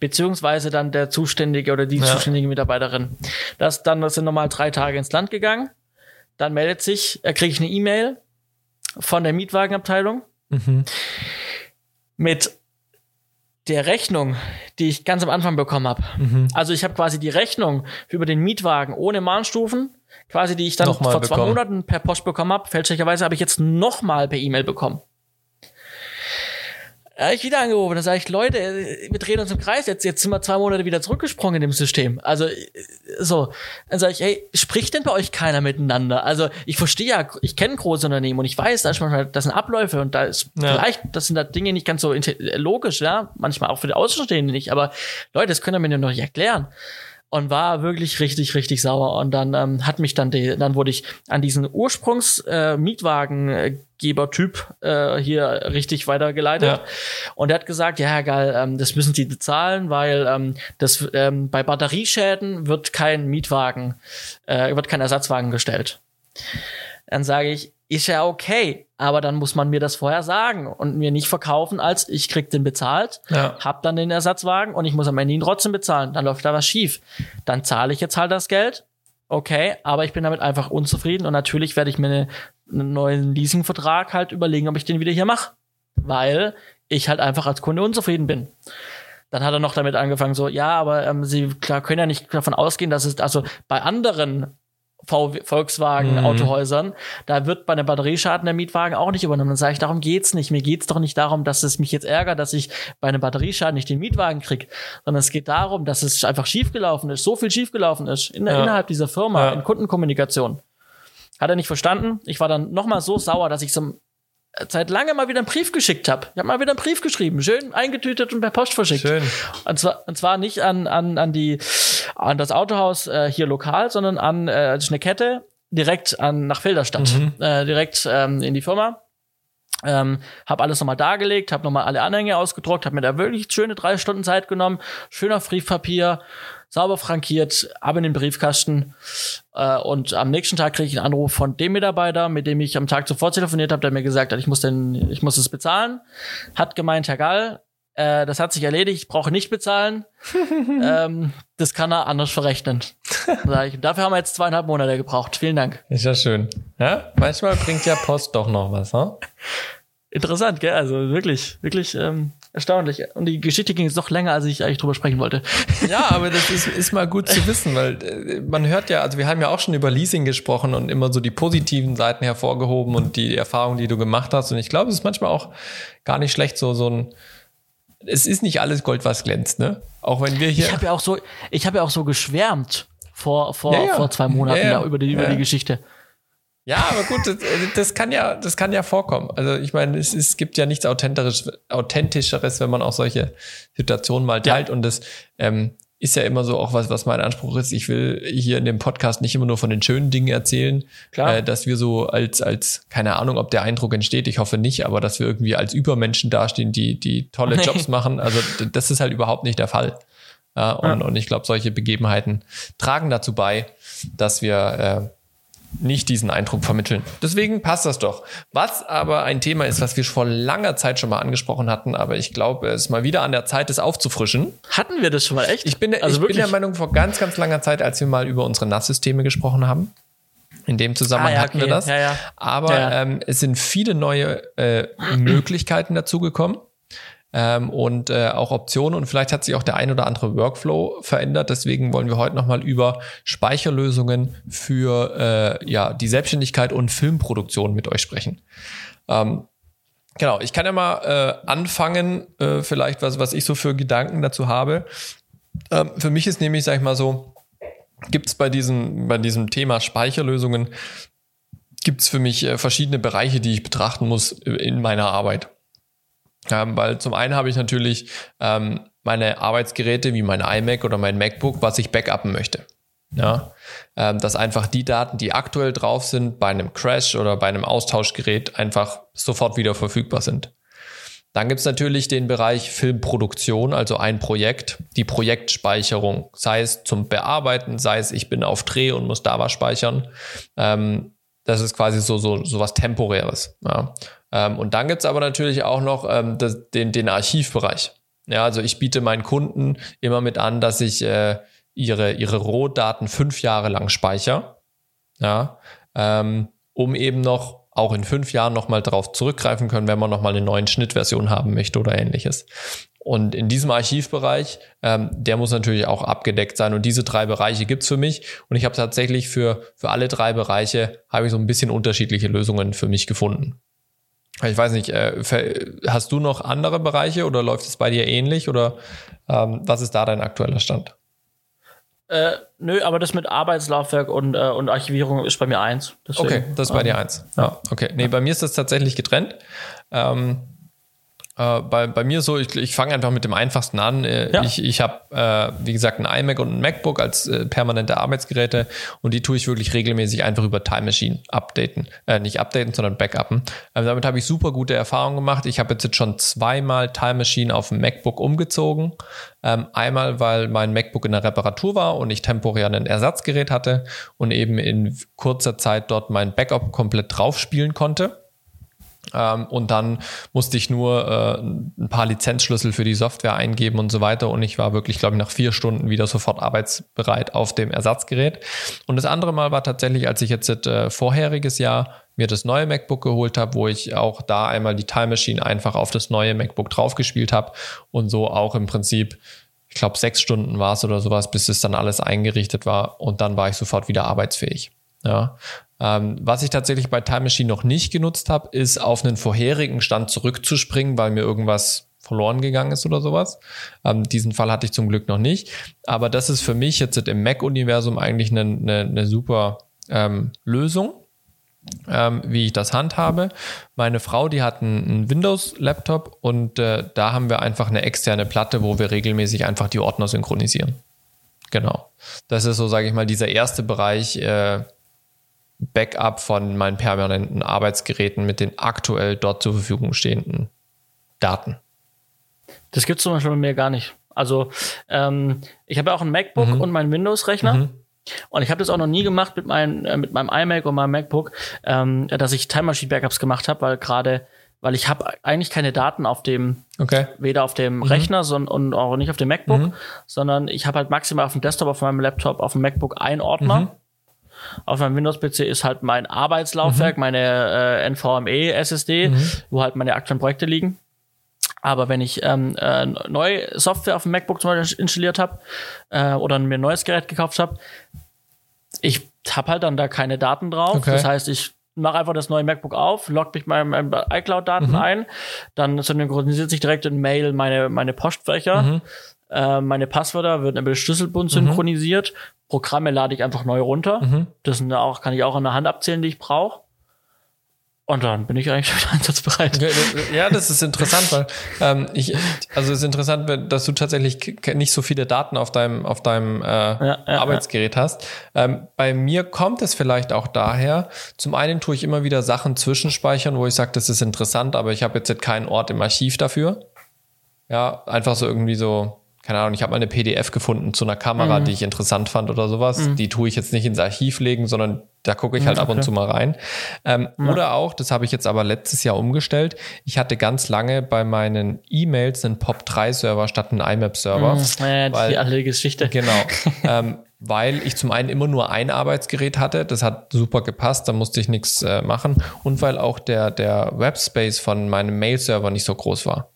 Beziehungsweise dann der Zuständige oder die ja. zuständige Mitarbeiterin. Das dann, das sind nochmal drei Tage ins Land gegangen. Dann meldet sich, äh, kriege ich eine E-Mail von der Mietwagenabteilung mhm. mit der Rechnung, die ich ganz am Anfang bekommen habe. Mhm. Also ich habe quasi die Rechnung über den Mietwagen ohne Mahnstufen, quasi die ich dann vor bekommen. zwei Monaten per Post bekommen habe. Fälschlicherweise habe ich jetzt nochmal per E-Mail bekommen. Da habe ich wieder angerufen. Da sage ich, Leute, wir drehen uns im Kreis. Jetzt, jetzt sind wir zwei Monate wieder zurückgesprungen in dem System. Also, so. Dann sage ich, hey, spricht denn bei euch keiner miteinander? Also, ich verstehe ja, ich kenne große Unternehmen und ich weiß, da ist manchmal, das sind Abläufe und da ist ja. vielleicht, das sind da Dinge nicht ganz so logisch, ja. Manchmal auch für die Außenstehenden nicht. Aber Leute, das könnt ihr mir nur noch nicht erklären und war wirklich richtig, richtig sauer. Und dann ähm, hat mich dann, die, dann wurde ich an diesen Ursprungs-Mietwagengeber-Typ äh, äh, hier richtig weitergeleitet. Ja. Und er hat gesagt, ja, geil, ähm, das müssen Sie bezahlen, weil ähm, das ähm, bei Batterieschäden wird kein Mietwagen, äh, wird kein Ersatzwagen gestellt. Dann sage ich, ist ja okay, aber dann muss man mir das vorher sagen und mir nicht verkaufen, als ich krieg den bezahlt, ja. hab dann den Ersatzwagen und ich muss am Ende ihn trotzdem bezahlen. Dann läuft da was schief. Dann zahle ich jetzt halt das Geld, okay, aber ich bin damit einfach unzufrieden und natürlich werde ich mir eine, einen neuen Leasingvertrag halt überlegen, ob ich den wieder hier mache, weil ich halt einfach als Kunde unzufrieden bin. Dann hat er noch damit angefangen, so, ja, aber ähm, Sie klar, können ja nicht davon ausgehen, dass es, also bei anderen VW, Volkswagen mhm. Autohäusern, da wird bei einem Batterieschaden der Mietwagen auch nicht übernommen. Dann sage ich, darum geht's nicht. Mir geht's doch nicht darum, dass es mich jetzt ärgert, dass ich bei einem Batterieschaden nicht den Mietwagen krieg, sondern es geht darum, dass es einfach schiefgelaufen ist, so viel schiefgelaufen ist in, ja. innerhalb dieser Firma ja. in Kundenkommunikation. Hat er nicht verstanden. Ich war dann noch mal so sauer, dass ich zum seit lange mal wieder einen Brief geschickt habe. Ich habe mal wieder einen Brief geschrieben, schön eingetütet und per Post verschickt. Schön. Und zwar, und zwar nicht an, an, an die an das Autohaus äh, hier lokal, sondern an äh, eine Kette direkt an nach Filderstadt, mhm. äh, direkt ähm, in die Firma. Ähm, habe alles nochmal dargelegt, habe nochmal alle Anhänge ausgedruckt, habe mir da wirklich schöne drei Stunden Zeit genommen, schöner Briefpapier, sauber frankiert, ab in den Briefkasten. Äh, und am nächsten Tag kriege ich einen Anruf von dem Mitarbeiter, mit dem ich am Tag zuvor telefoniert habe, der mir gesagt hat, ich muss denn, ich muss es bezahlen. Hat gemeint, Herr Gall, äh, das hat sich erledigt, ich brauche nicht bezahlen. ähm, das kann er anders verrechnen. Sag ich. Dafür haben wir jetzt zweieinhalb Monate gebraucht. Vielen Dank. Ist ja schön. Ja, manchmal bringt ja Post doch noch was, hm? Interessant, gell? Also wirklich, wirklich ähm, Erstaunlich. Und die Geschichte ging jetzt doch länger, als ich eigentlich drüber sprechen wollte. Ja, aber das ist, ist mal gut zu wissen, weil äh, man hört ja, also wir haben ja auch schon über Leasing gesprochen und immer so die positiven Seiten hervorgehoben und die Erfahrungen, die du gemacht hast. Und ich glaube, es ist manchmal auch gar nicht schlecht, so, so ein, es ist nicht alles Gold, was glänzt, ne? Auch wenn wir hier. Ich habe ja auch so, ich habe ja auch so geschwärmt vor, vor, ja, ja. vor zwei Monaten ja, über die, über die Geschichte. Ja, aber gut, das, das, kann ja, das kann ja vorkommen. Also ich meine, es, es gibt ja nichts authentischeres, wenn man auch solche Situationen mal teilt. Ja. Und das ähm, ist ja immer so auch was, was mein Anspruch ist. Ich will hier in dem Podcast nicht immer nur von den schönen Dingen erzählen, Klar. Äh, dass wir so als, als, keine Ahnung, ob der Eindruck entsteht, ich hoffe nicht, aber dass wir irgendwie als Übermenschen dastehen, die, die tolle Jobs machen. Also das ist halt überhaupt nicht der Fall. Ja, und, ja. und ich glaube, solche Begebenheiten tragen dazu bei, dass wir äh, nicht diesen Eindruck vermitteln. Deswegen passt das doch. Was aber ein Thema ist, was wir vor langer Zeit schon mal angesprochen hatten, aber ich glaube, es ist mal wieder an der Zeit, es aufzufrischen. Hatten wir das schon mal echt? Ich bin, also ich bin der Meinung, vor ganz, ganz langer Zeit, als wir mal über unsere NAS-Systeme gesprochen haben, in dem Zusammenhang ah, ja, hatten okay. wir das. Ja, ja. Aber ähm, es sind viele neue äh, Möglichkeiten dazugekommen ähm, und äh, auch Optionen und vielleicht hat sich auch der ein oder andere Workflow verändert. Deswegen wollen wir heute nochmal über Speicherlösungen für äh, ja, die Selbstständigkeit und Filmproduktion mit euch sprechen. Ähm, Genau, ich kann ja mal äh, anfangen, äh, vielleicht was, was ich so für Gedanken dazu habe. Ähm, für mich ist nämlich, sag ich mal so, gibt es bei diesem, bei diesem Thema Speicherlösungen, gibt es für mich äh, verschiedene Bereiche, die ich betrachten muss in meiner Arbeit. Ähm, weil zum einen habe ich natürlich ähm, meine Arbeitsgeräte wie mein iMac oder mein MacBook, was ich backuppen möchte. Ja, ähm, dass einfach die Daten, die aktuell drauf sind, bei einem Crash oder bei einem Austauschgerät einfach sofort wieder verfügbar sind. Dann gibt's natürlich den Bereich Filmproduktion, also ein Projekt, die Projektspeicherung, sei es zum Bearbeiten, sei es ich bin auf Dreh und muss da was speichern. Ähm, das ist quasi so, so, so was Temporäres. Ja. Ähm, und dann gibt's aber natürlich auch noch ähm, das, den, den Archivbereich. Ja, also ich biete meinen Kunden immer mit an, dass ich äh, ihre, ihre Rohdaten fünf Jahre lang speichere. Ja, ähm, um eben noch auch in fünf Jahren nochmal darauf zurückgreifen können, wenn man nochmal eine neue Schnittversion haben möchte oder ähnliches. Und in diesem Archivbereich, ähm, der muss natürlich auch abgedeckt sein. Und diese drei Bereiche gibt's für mich. Und ich habe tatsächlich für, für alle drei Bereiche, habe ich so ein bisschen unterschiedliche Lösungen für mich gefunden. Ich weiß nicht, äh, hast du noch andere Bereiche oder läuft es bei dir ähnlich oder ähm, was ist da dein aktueller Stand? Äh, nö, aber das mit Arbeitslaufwerk und, äh, und Archivierung ist bei mir eins. Deswegen, okay, das ist bei dir eins. Ja, okay. Nee, bei mir ist das tatsächlich getrennt. Ähm, äh, bei, bei mir so, ich, ich fange einfach mit dem einfachsten an. Äh, ja. Ich, ich habe, äh, wie gesagt, ein iMac und ein MacBook als äh, permanente Arbeitsgeräte und die tue ich wirklich regelmäßig einfach über Time Machine updaten. Äh, nicht updaten, sondern backuppen. Also damit habe ich super gute Erfahrungen gemacht. Ich habe jetzt schon zweimal Time Machine auf dem MacBook umgezogen. Ähm, einmal, weil mein MacBook in der Reparatur war und ich temporär ein Ersatzgerät hatte und eben in kurzer Zeit dort mein Backup komplett drauf spielen konnte. Ähm, und dann musste ich nur äh, ein paar Lizenzschlüssel für die Software eingeben und so weiter. Und ich war wirklich, glaube ich, nach vier Stunden wieder sofort arbeitsbereit auf dem Ersatzgerät. Und das andere Mal war tatsächlich, als ich jetzt äh, vorheriges Jahr mir das neue MacBook geholt habe, wo ich auch da einmal die Time Machine einfach auf das neue MacBook draufgespielt habe und so auch im Prinzip ich glaube, sechs Stunden war es oder sowas, bis es dann alles eingerichtet war und dann war ich sofort wieder arbeitsfähig. Ja, ähm, was ich tatsächlich bei Time Machine noch nicht genutzt habe, ist auf einen vorherigen Stand zurückzuspringen, weil mir irgendwas verloren gegangen ist oder sowas. Ähm, diesen Fall hatte ich zum Glück noch nicht. Aber das ist für mich jetzt im Mac-Universum eigentlich eine, eine, eine super ähm, Lösung. Ähm, wie ich das handhabe. Meine Frau, die hat einen, einen Windows-Laptop und äh, da haben wir einfach eine externe Platte, wo wir regelmäßig einfach die Ordner synchronisieren. Genau. Das ist so, sage ich mal, dieser erste Bereich, äh, Backup von meinen permanenten Arbeitsgeräten mit den aktuell dort zur Verfügung stehenden Daten. Das gibt es zum Beispiel bei mir gar nicht. Also ähm, ich habe ja auch ein MacBook mhm. und meinen Windows-Rechner. Mhm. Und ich habe das auch noch nie gemacht mit, mein, äh, mit meinem iMac und meinem MacBook, ähm, dass ich Time Machine Backups gemacht habe, weil gerade, weil ich habe eigentlich keine Daten auf dem, okay. weder auf dem mhm. Rechner sondern, und auch nicht auf dem MacBook, mhm. sondern ich habe halt maximal auf dem Desktop, auf meinem Laptop, auf dem MacBook ein Ordner mhm. Auf meinem Windows-PC ist halt mein Arbeitslaufwerk, mhm. meine äh, NVMe-SSD, mhm. wo halt meine aktuellen Projekte liegen. Aber wenn ich ähm, äh, neue Software auf dem MacBook zum Beispiel installiert habe äh, oder mir ein neues Gerät gekauft habe, ich habe halt dann da keine Daten drauf. Okay. Das heißt, ich mache einfach das neue MacBook auf, logge mich meine, meine iCloud-Daten mhm. ein, dann synchronisiert sich direkt in Mail meine, meine Postfächer. Mhm. Äh, meine Passwörter werden über Schlüsselbund mhm. synchronisiert. Programme lade ich einfach neu runter. Mhm. Das sind auch, kann ich auch an der Hand abzählen, die ich brauche. Und dann bin ich eigentlich wieder einsatzbereit. Ja, das ist interessant, weil ähm, ich, also es ist interessant, dass du tatsächlich nicht so viele Daten auf deinem auf deinem äh, ja, ja, Arbeitsgerät ja. hast. Ähm, bei mir kommt es vielleicht auch daher. Zum einen tue ich immer wieder Sachen zwischenspeichern, wo ich sage, das ist interessant, aber ich habe jetzt keinen Ort im Archiv dafür. Ja, einfach so irgendwie so keine Ahnung, ich habe mal eine PDF gefunden zu einer Kamera, mhm. die ich interessant fand oder sowas. Mhm. Die tue ich jetzt nicht ins Archiv legen, sondern da gucke ich halt okay. ab und zu mal rein. Ähm, ja. Oder auch, das habe ich jetzt aber letztes Jahr umgestellt. Ich hatte ganz lange bei meinen E-Mails einen POP3-Server statt einen IMAP-Server. Mhm. Ja, weil, die alte Geschichte. Genau. ähm, weil ich zum einen immer nur ein Arbeitsgerät hatte, das hat super gepasst, da musste ich nichts äh, machen und weil auch der, der Webspace von meinem Mail-Server nicht so groß war.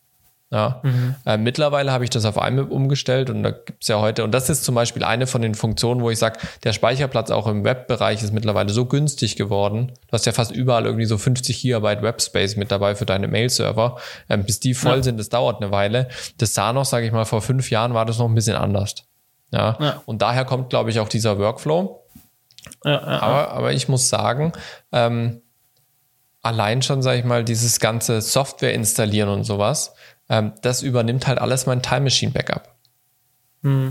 Ja. Mhm. Äh, mittlerweile habe ich das auf IMAP umgestellt und da gibt es ja heute, und das ist zum Beispiel eine von den Funktionen, wo ich sage, der Speicherplatz auch im Webbereich ist mittlerweile so günstig geworden. Du hast ja fast überall irgendwie so 50 Gigabyte Webspace mit dabei für deine Mail-Server. Ähm, bis die voll ja. sind, das dauert eine Weile. Das sah noch, sage ich mal, vor fünf Jahren war das noch ein bisschen anders. Ja. Ja. Und daher kommt, glaube ich, auch dieser Workflow. Ja, Aber, aber ich muss sagen, ähm, allein schon, sage ich mal, dieses ganze Software installieren und sowas, ähm, das übernimmt halt alles mein Time Machine Backup.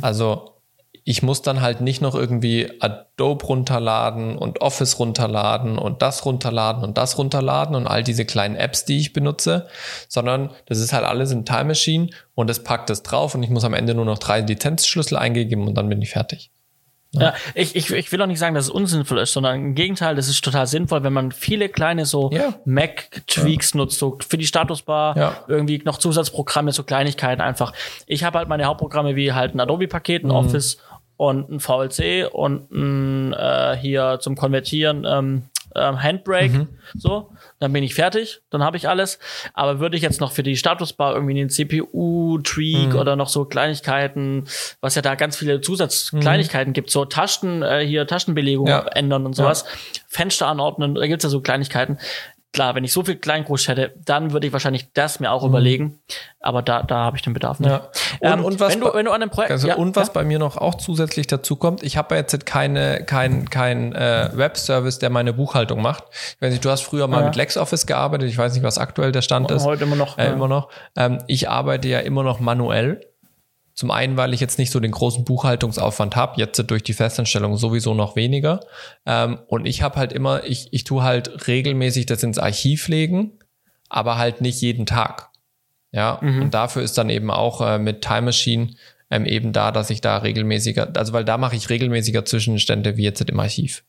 Also ich muss dann halt nicht noch irgendwie Adobe runterladen und Office runterladen und das runterladen und das runterladen und all diese kleinen Apps, die ich benutze, sondern das ist halt alles in Time Machine und es packt es drauf und ich muss am Ende nur noch drei Lizenzschlüssel eingeben und dann bin ich fertig. Ja, ich, ich, ich will auch nicht sagen, dass es unsinnvoll ist, sondern im Gegenteil, das ist total sinnvoll, wenn man viele kleine so Ja. Mac-Tweaks nutzt, so für die Statusbar, Ja. irgendwie noch Zusatzprogramme, so Kleinigkeiten einfach. Ich habe halt meine Hauptprogramme wie halt ein Adobe-Paket, Mhm. ein Office und ein VLC und ein äh, hier zum Konvertieren ähm, ähm, Handbrake, Mhm. so, dann bin ich fertig, dann habe ich alles. Aber würde ich jetzt noch für die Statusbar irgendwie den CPU-Tweak Mhm. oder noch so Kleinigkeiten, was ja da ganz viele Zusatzkleinigkeiten gibt, so Taschen, äh, hier Taschenbelegung Ja. ändern und sowas, Fenster anordnen, da gibt's ja so Kleinigkeiten. Klar, wenn ich so viel Kleingrust hätte, dann würde ich wahrscheinlich das mir auch überlegen. Aber da, da habe ich den Bedarf nicht. Mhm. Ja. Und- Ähm, und was wenn du, wenn du an einem Projekt, Also, ja, und was ja, bei mir noch auch zusätzlich dazu kommt, ich habe jetzt keine, kein, kein äh, Webservice, der meine Buchhaltung macht. Ich weiß nicht, du hast früher mal mit LexOffice gearbeitet, ich weiß nicht, was aktuell der Stand ist. heute immer noch. Äh, immer noch. Ähm, ich arbeite ja immer noch manuell. Zum einen, weil ich jetzt nicht so den großen Buchhaltungsaufwand habe, jetzt durch die Festanstellung sowieso noch weniger. Ähm, und ich habe halt immer, ich, ich tue halt regelmäßig das ins Archiv legen, aber halt nicht jeden Tag. Ja, und dafür ist dann eben auch äh, mit Time Machine ähm, eben da, dass ich da regelmäßiger, also weil da mache ich regelmäßiger Zwischenstände wie jetzt im Archiv.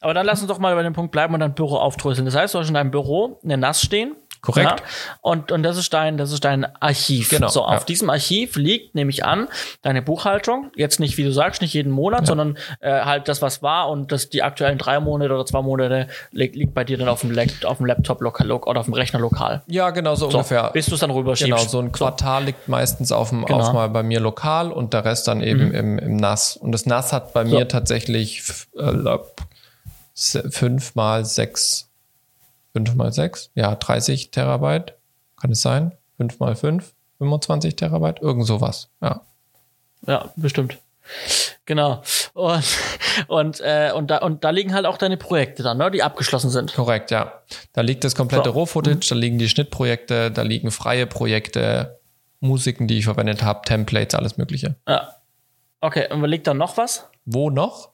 Aber dann lass uns doch mal bei dem Punkt bleiben und dein Büro aufdröseln. Das heißt, du hast in deinem Büro eine NAS stehen. Korrekt. Ja, und, und das ist dein, das ist dein Archiv. Genau, So, auf ja. diesem Archiv liegt, nehme ich an, deine Buchhaltung. Jetzt nicht, wie du sagst, nicht jeden Monat, sondern äh, halt das, was war und das, die aktuellen drei Monate oder zwei Monate liegt, liegt bei dir dann auf dem, auf dem Laptop lokal oder auf dem Rechner lokal. Ja, genau so, So, ungefähr. bis du es dann rüberschiebst. Genau, so ein Quartal liegt meistens auf dem, Genau. Mhm. auf mal bei mir lokal und der Rest dann eben im, im NAS. Und das NAS hat bei mir tatsächlich äh, lab- se- fünf mal sechs, fünf mal sechs, ja, 30 Terabyte, kann es sein? Fünf mal fünf, 25 Terabyte, irgend sowas, ja. Ja, bestimmt. Genau. Und, und, äh, und, da, und da liegen halt auch deine Projekte dann, ne, die abgeschlossen sind. Korrekt, ja. Da liegt das komplette So. Roh-Footage, da liegen die Schnittprojekte, da liegen freie Projekte, Musiken, die ich verwendet habe, Templates, alles Mögliche. Ja. Okay, und liegt da noch was? Wo noch?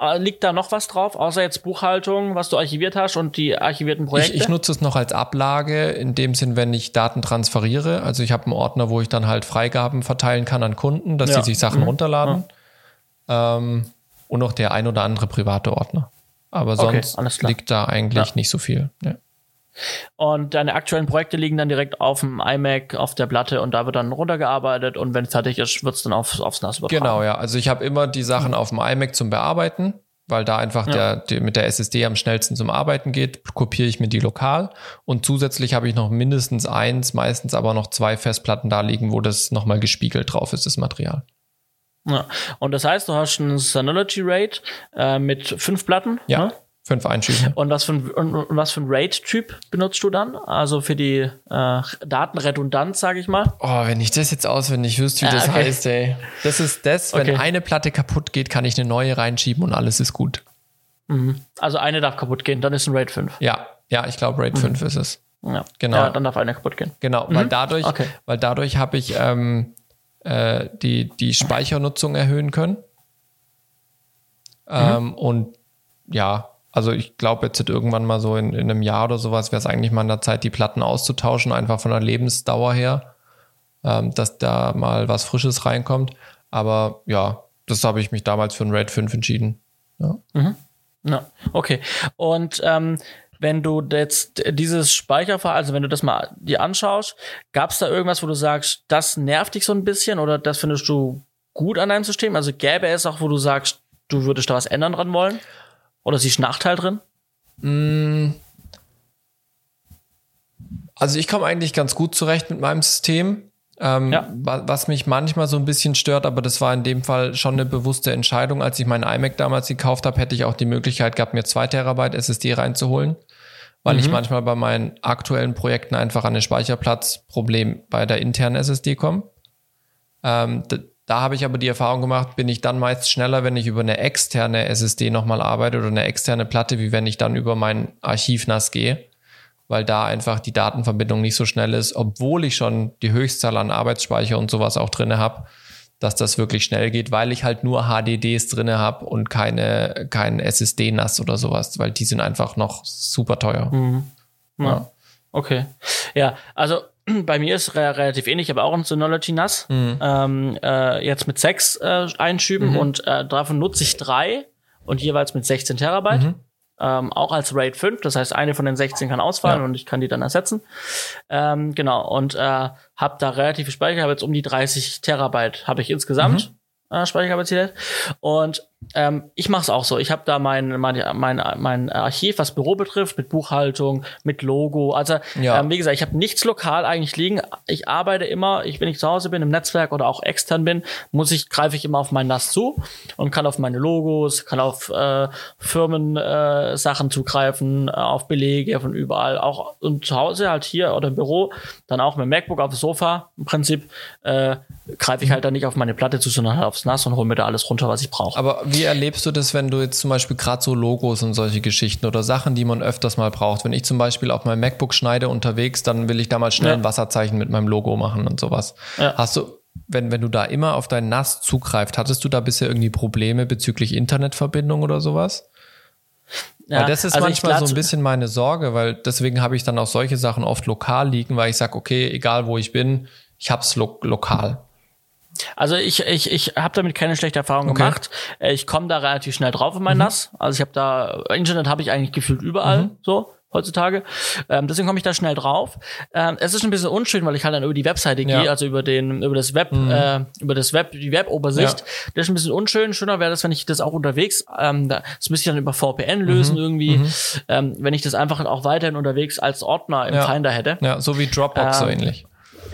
Äh, Liegt da noch was drauf, außer jetzt Buchhaltung, was du archiviert hast und die archivierten Projekte? Ich, ich nutze es noch als Ablage, in dem Sinn, wenn ich Daten transferiere. Also ich habe einen Ordner, wo ich dann halt Freigaben verteilen kann an Kunden, dass Ja. sie sich Sachen runterladen. Ähm, und noch der ein oder andere private Ordner. Aber Okay, sonst klar. liegt da eigentlich Ja. nicht so viel. Ja. Und deine aktuellen Projekte liegen dann direkt auf dem iMac, auf der Platte und da wird dann runtergearbeitet und wenn es fertig ist, wird es dann aufs, aufs NAS übertragen. Genau, ja. Also ich habe immer die Sachen auf dem iMac zum Bearbeiten, weil da einfach der, der mit der SSD am schnellsten zum Arbeiten geht, kopiere ich mir die lokal. Und zusätzlich habe ich noch mindestens eins, meistens aber noch zwei Festplatten da liegen, wo das nochmal gespiegelt drauf ist, das Material. Ja. Und das heißt, du hast ein Synology Rate äh, mit fünf Platten. Ja, Ne? Fünf Einschübe. Und was für ein, und, und was für ein RAID-Typ benutzt du dann? Also für die äh, Datenredundanz, sage ich mal. Oh, wenn ich das jetzt auswendig wüsste, wie Ah, das okay. heißt, ey. Das ist das, wenn Okay. eine Platte kaputt geht, kann ich eine neue reinschieben und alles ist gut. Also eine darf kaputt gehen, dann ist ein RAID 5. Ja, ja, ich glaube, RAID 5 ist es. Ja. Genau. Ja, dann darf eine kaputt gehen. Genau, weil dadurch, Okay. weil dadurch habe ich ähm, äh, die, die Speichernutzung erhöhen können. Ähm, und ja, also ich glaube jetzt irgendwann mal so in, in einem Jahr oder sowas wäre es eigentlich mal an der Zeit, die Platten auszutauschen, einfach von der Lebensdauer her, ähm, dass da mal was Frisches reinkommt. Aber ja, das habe ich mich damals für ein RAID 5 entschieden. Ja. Ja, okay. Und ähm, wenn du jetzt dieses Speicherverhalten, also wenn du das mal dir anschaust, gab es da irgendwas, wo du sagst, das nervt dich so ein bisschen oder das findest du gut an deinem System? Also gäbe es auch, wo du sagst, du würdest da was ändern dran wollen? Oder siehst du Nachteil drin? Also ich komme eigentlich ganz gut zurecht mit meinem System. Ähm, Ja. wa- Was mich manchmal so ein bisschen stört, aber das war in dem Fall schon eine bewusste Entscheidung. Als ich meinen iMac damals gekauft habe, hätte ich auch die Möglichkeit gehabt, mir zwei Terabyte SSD reinzuholen, weil ich manchmal bei meinen aktuellen Projekten einfach an ein Speicherplatzproblem bei der internen SSD komme. Ähm, Da habe ich aber die Erfahrung gemacht, bin ich dann meist schneller, wenn ich über eine externe SSD nochmal arbeite oder eine externe Platte, wie wenn ich dann über mein Archiv NAS gehe, weil da einfach die Datenverbindung nicht so schnell ist, obwohl ich schon die Höchstzahl an Arbeitsspeicher und sowas auch drinne habe, dass das wirklich schnell geht, weil ich halt nur HDDs drinne habe und keine, kein SSD-NAS oder sowas, weil die sind einfach noch super teuer. Mhm. Ja. ja. Okay. Ja, also bei mir ist re relativ ähnlich, aber auch ein Synology NAS. Mhm. Ähm, äh, jetzt mit sechs äh, Einschüben mhm. und äh, davon nutze ich drei und jeweils mit 16 Terabyte. Mhm. Ähm, auch als RAID 5, das heißt, eine von den 16 kann ausfallen ja. und ich kann die dann ersetzen. Ähm, genau, und äh, habe da relativ viel Speicher, habe jetzt um die 30 Terabyte habe ich insgesamt mhm. äh, Speicherkapazität. Und ähm, ich mache es auch so. Ich habe da mein, mein, mein, mein Archiv, was Büro betrifft, mit Buchhaltung, mit Logo. Also, ja. ähm, wie gesagt, ich habe nichts lokal eigentlich liegen. Ich arbeite immer, ich, wenn ich zu Hause bin, im Netzwerk oder auch extern bin, muss ich, greife ich immer auf mein NAS zu und kann auf meine Logos, kann auf äh, Firmen-Sachen äh, zugreifen, äh, auf Belege von überall. Auch und zu Hause halt hier oder im Büro, dann auch mit MacBook auf dem Sofa im Prinzip, äh, greife ich halt dann nicht auf meine Platte zu, sondern halt aufs NAS und hole mir da alles runter, was ich brauche. Aber wie erlebst du das, wenn du jetzt zum Beispiel gerade so Logos und solche Geschichten oder Sachen, die man öfters mal braucht? Wenn ich zum Beispiel auf meinem MacBook schneide unterwegs, dann will ich da mal schnell ja. ein Wasserzeichen mit meinem Logo machen und sowas. Ja. Hast du, wenn, wenn du da immer auf dein NAS zugreift, hattest du da bisher irgendwie Probleme bezüglich Internetverbindung oder sowas? Ja, weil das ist also manchmal so ein bisschen meine Sorge, weil deswegen habe ich dann auch solche Sachen oft lokal liegen, weil ich sage, okay, egal wo ich bin, ich hab's lo lokal. Also ich, ich, ich habe damit keine schlechte Erfahrung okay. gemacht. Äh, ich komme da relativ schnell drauf in mein mhm. NAS. Also ich habe da, Internet habe ich eigentlich gefühlt überall mhm. so heutzutage. Ähm, deswegen komme ich da schnell drauf. Ähm, es ist ein bisschen unschön, weil ich halt dann über die Webseite ja. gehe, also über den, über das Web, mhm. äh, über das Web, die Web-Obersicht. Ja. Das ist ein bisschen unschön. Schöner wäre das, wenn ich das auch unterwegs, ähm, das müsste ich dann über VPN lösen mhm. irgendwie, mhm. Ähm, wenn ich das einfach auch weiterhin unterwegs als Ordner im ja. Finder hätte. Ja, so wie Dropbox so ähm, ähnlich.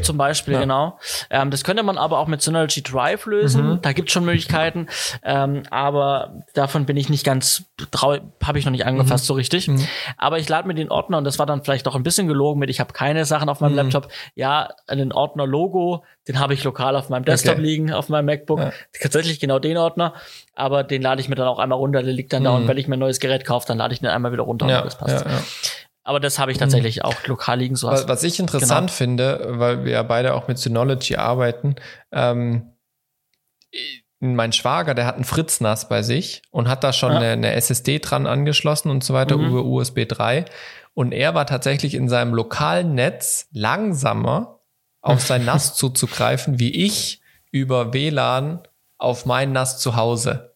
Zum Beispiel, ja. genau. Ähm, das könnte man aber auch mit Synology Drive lösen. Mhm. Da gibt es schon Möglichkeiten. Ähm, aber davon bin ich nicht ganz habe ich noch nicht angefasst mhm. so richtig. Mhm. Aber ich lade mir den Ordner, und das war dann vielleicht auch ein bisschen gelogen mit, ich habe keine Sachen auf meinem mhm. Laptop. Ja, den Ordner Logo, den habe ich lokal auf meinem Desktop okay. liegen, auf meinem MacBook. Ja. Tatsächlich genau den Ordner. Aber den lade ich mir dann auch einmal runter, der liegt dann da. Und mhm. wenn ich mir ein neues Gerät kaufe, dann lade ich den einmal wieder runter ja, und das passt. Aber das habe ich tatsächlich mhm. auch lokal liegen. So was, was ich interessant genau. finde, weil wir ja beide auch mit Synology arbeiten, ähm, mein Schwager, der hat einen Fritz-NAS bei sich und hat da schon ja. eine, eine, SSD dran angeschlossen und so weiter mhm. über USB 3. Und er war tatsächlich in seinem lokalen Netz langsamer auf sein NAS zuzugreifen, wie ich über WLAN auf mein NAS zu Hause.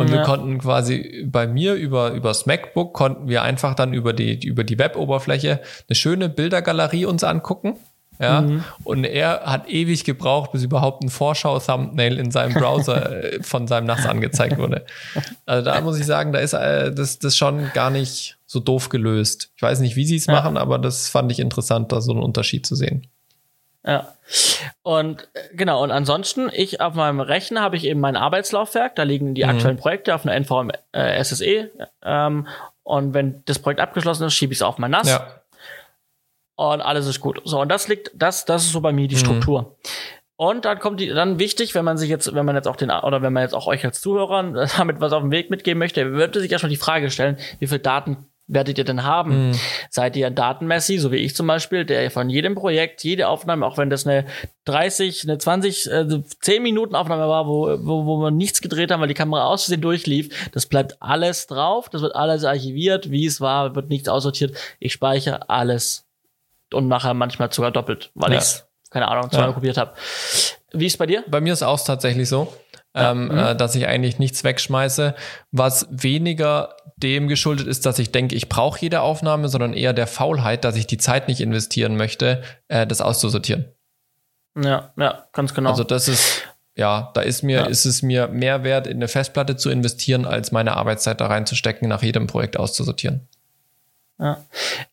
Und ja. wir konnten quasi bei mir über, übers MacBook konnten wir einfach dann über die, über die Web-Oberfläche eine schöne Bildergalerie uns angucken. Ja, mhm. und er hat ewig gebraucht, bis überhaupt ein Vorschau-Thumbnail in seinem Browser äh, von seinem NAS angezeigt wurde. Also da muss ich sagen, da ist äh, das, das schon gar nicht so doof gelöst. Ich weiß nicht, wie sie es ja. machen, aber das fand ich interessant, da so einen Unterschied zu sehen. Ja. Und äh, genau, und ansonsten, ich auf meinem Rechner habe ich eben mein Arbeitslaufwerk, da liegen die mhm. aktuellen Projekte auf einer NVM äh, SSE. Ähm, und wenn das Projekt abgeschlossen ist, schiebe ich es auf mein NAS. Ja. Und alles ist gut. So, und das liegt, das, das ist so bei mir die mhm. Struktur. Und dann kommt die, dann wichtig, wenn man sich jetzt, wenn man jetzt auch den, oder wenn man jetzt auch euch als Zuhörern damit was auf den Weg mitgeben möchte, würde sich erstmal die Frage stellen, wie viel Daten werdet ihr denn haben? Mhm. Seid ihr ein Datenmessi, so wie ich zum Beispiel, der von jedem Projekt, jede Aufnahme, auch wenn das eine 30, eine 20, äh, 10 Minuten Aufnahme war, wo, wo, wo wir nichts gedreht haben, weil die Kamera aus Versehen durchlief, das bleibt alles drauf, das wird alles archiviert, wie es war, wird nichts aussortiert. Ich speichere alles. Und nachher manchmal sogar doppelt, weil ja. ich es, keine Ahnung, zweimal ja. kopiert habe. Wie ist bei dir? Bei mir ist auch tatsächlich so. Ja. Ähm, mhm. äh, dass ich eigentlich nichts wegschmeiße, was weniger dem geschuldet ist, dass ich denke, ich brauche jede Aufnahme, sondern eher der Faulheit, dass ich die Zeit nicht investieren möchte, äh, das auszusortieren. Ja, ja, ganz genau. Also das ist, ja, da ist mir, ja. ist es mir mehr wert, in eine Festplatte zu investieren, als meine Arbeitszeit da reinzustecken, nach jedem Projekt auszusortieren. Ja.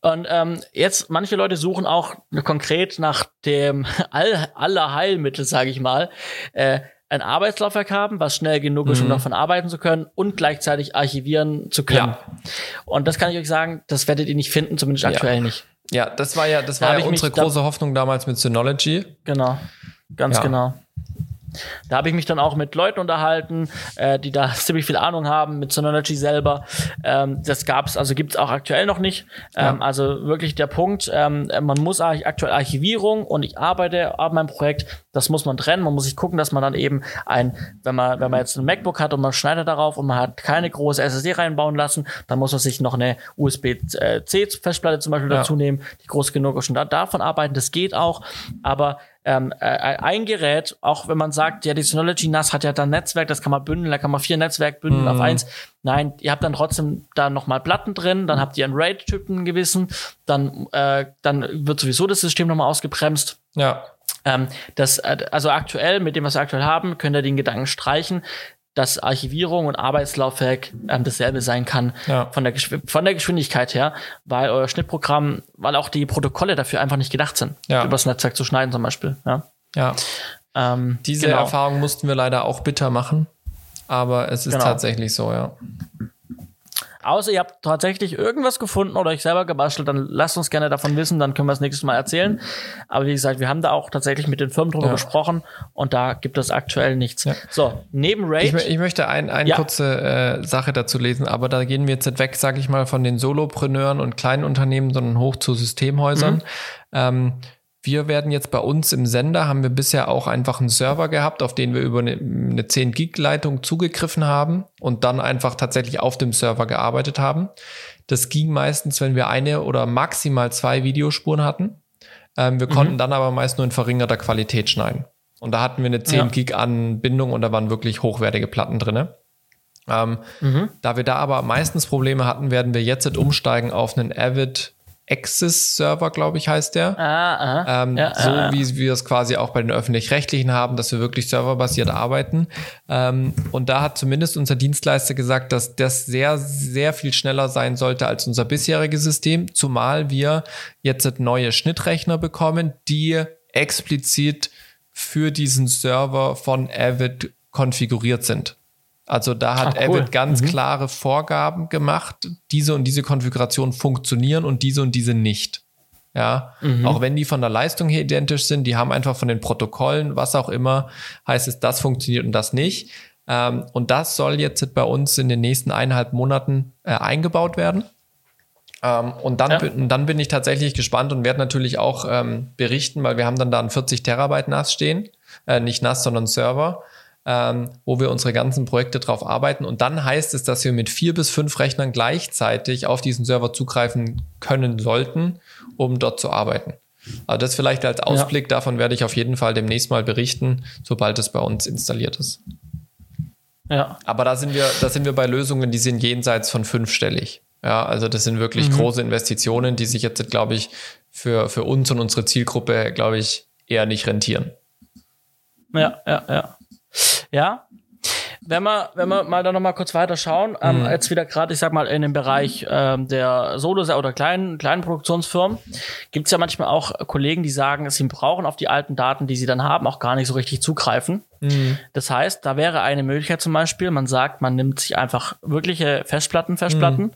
Und ähm, jetzt, manche Leute suchen auch konkret nach dem All aller Heilmittel, sage ich mal. Äh, ein Arbeitslaufwerk haben, was schnell genug ist, um mhm. davon arbeiten zu können und gleichzeitig archivieren zu können. Ja. Und das kann ich euch sagen, das werdet ihr nicht finden, zumindest ja. aktuell nicht. Ja, das war ja, das da war ja unsere große Hoffnung damals mit Synology. Genau, ganz ja. genau. Da habe ich mich dann auch mit Leuten unterhalten, äh, die da ziemlich viel Ahnung haben, mit Synology selber. Ähm, das gab's, also gibt's auch aktuell noch nicht. Ähm, ja. Also wirklich der Punkt, ähm, man muss aktuell Archivierung und ich arbeite an meinem Projekt, das muss man trennen. Man muss sich gucken, dass man dann eben ein, wenn man, wenn man jetzt ein MacBook hat und man schneidet darauf und man hat keine große SSD reinbauen lassen, dann muss man sich noch eine USB-C-Festplatte zum Beispiel ja. dazu nehmen, die groß genug ist und da, davon arbeiten. Das geht auch, aber ähm, äh, ein Gerät, auch wenn man sagt, ja, die Synology NAS hat ja dann Netzwerk, das kann man bündeln, da kann man vier Netzwerk bündeln mhm. auf eins. Nein, ihr habt dann trotzdem da nochmal Platten drin, dann habt ihr einen RAID-Typen gewissen, dann, äh, dann wird sowieso das System nochmal ausgebremst. Ja. Ähm, das, äh, also aktuell, mit dem, was wir aktuell haben, könnt ihr den Gedanken streichen dass Archivierung und Arbeitslaufwerk ähm, dasselbe sein kann ja. von, der von der Geschwindigkeit her, weil euer Schnittprogramm, weil auch die Protokolle dafür einfach nicht gedacht sind, ja. übers Netzwerk zu schneiden zum Beispiel. Ja. ja. Ähm, Diese genau. Erfahrung mussten wir leider auch bitter machen, aber es ist genau. tatsächlich so, ja. Außer ihr habt tatsächlich irgendwas gefunden oder euch selber gebastelt, dann lasst uns gerne davon wissen, dann können wir es nächstes Mal erzählen. Aber wie gesagt, wir haben da auch tatsächlich mit den Firmen drüber ja. gesprochen und da gibt es aktuell nichts. Ja. So, neben Raid. Ich, ich möchte ein, eine ja. kurze äh, Sache dazu lesen, aber da gehen wir jetzt weg, sage ich mal, von den Solopreneuren und kleinen Unternehmen, sondern hoch zu Systemhäusern. Mhm. Ähm, wir werden jetzt bei uns im Sender, haben wir bisher auch einfach einen Server gehabt, auf den wir über eine, eine 10 Gig Leitung zugegriffen haben und dann einfach tatsächlich auf dem Server gearbeitet haben. Das ging meistens, wenn wir eine oder maximal zwei Videospuren hatten. Ähm, wir mhm. konnten dann aber meist nur in verringerter Qualität schneiden. Und da hatten wir eine 10 ja. Gig Anbindung und da waren wirklich hochwertige Platten drinne. Ähm, mhm. Da wir da aber meistens Probleme hatten, werden wir jetzt umsteigen auf einen Avid Access-Server, glaube ich, heißt der. Ah, ah, ähm, ja, so ah, wie wir es quasi auch bei den öffentlich-rechtlichen haben, dass wir wirklich serverbasiert arbeiten. Ähm, und da hat zumindest unser Dienstleister gesagt, dass das sehr, sehr viel schneller sein sollte als unser bisheriges System, zumal wir jetzt neue Schnittrechner bekommen, die explizit für diesen Server von Avid konfiguriert sind. Also da hat Ach, cool. Avid ganz mhm. klare Vorgaben gemacht, diese und diese Konfigurationen funktionieren und diese und diese nicht. Ja, mhm. auch wenn die von der Leistung her identisch sind, die haben einfach von den Protokollen, was auch immer, heißt es, das funktioniert und das nicht. Ähm, und das soll jetzt bei uns in den nächsten eineinhalb Monaten äh, eingebaut werden. Ähm, und dann, ja. bin, dann bin ich tatsächlich gespannt und werde natürlich auch ähm, berichten, weil wir haben dann da ein 40 Terabyte NAS stehen, äh, nicht NAS, sondern Server ähm, wo wir unsere ganzen Projekte drauf arbeiten. Und dann heißt es, dass wir mit vier bis fünf Rechnern gleichzeitig auf diesen Server zugreifen können sollten, um dort zu arbeiten. Also das vielleicht als Ausblick, ja. davon werde ich auf jeden Fall demnächst mal berichten, sobald es bei uns installiert ist. Ja. Aber da sind wir, da sind wir bei Lösungen, die sind jenseits von fünfstellig. Ja, also das sind wirklich mhm. große Investitionen, die sich jetzt, glaube ich, für, für uns und unsere Zielgruppe, glaube ich, eher nicht rentieren. Ja, ja, ja. Ja. Wenn wir, wenn wir mal da noch mal kurz weiter schauen, ähm, mhm. jetzt wieder gerade, ich sag mal, in dem Bereich ähm, der Solo- oder kleinen, kleinen Produktionsfirmen, gibt es ja manchmal auch Kollegen, die sagen, sie brauchen auf die alten Daten, die sie dann haben, auch gar nicht so richtig zugreifen. Mhm. Das heißt, da wäre eine Möglichkeit zum Beispiel, man sagt, man nimmt sich einfach wirkliche Festplatten, Festplatten mhm.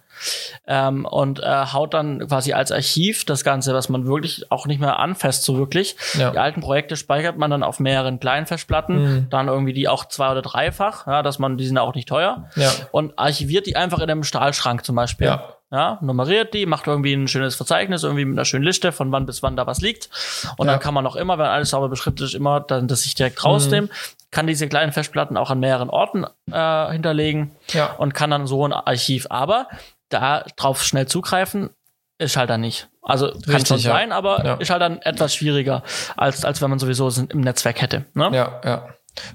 Ähm, und äh, haut dann quasi als Archiv das Ganze, was man wirklich auch nicht mehr anfasst, so wirklich. Ja. Die alten Projekte speichert man dann auf mehreren kleinen Festplatten, mhm. dann irgendwie die auch zwei- oder dreifach, ja, dass man, die sind auch nicht teuer ja. und archiviert die einfach in einem Stahlschrank zum Beispiel. Ja ja, nummeriert die, macht irgendwie ein schönes Verzeichnis, irgendwie mit einer schönen Liste, von wann bis wann da was liegt. Und ja. dann kann man auch immer, wenn alles sauber beschriftet ist, immer dann das sich direkt rausnehmen, mhm. kann diese kleinen Festplatten auch an mehreren Orten äh, hinterlegen ja. und kann dann so ein Archiv. Aber da drauf schnell zugreifen, ist halt dann nicht. Also kann schon sein, ja. aber ja. ist halt dann etwas schwieriger, als, als wenn man sowieso im Netzwerk hätte. Ne? Ja, ja.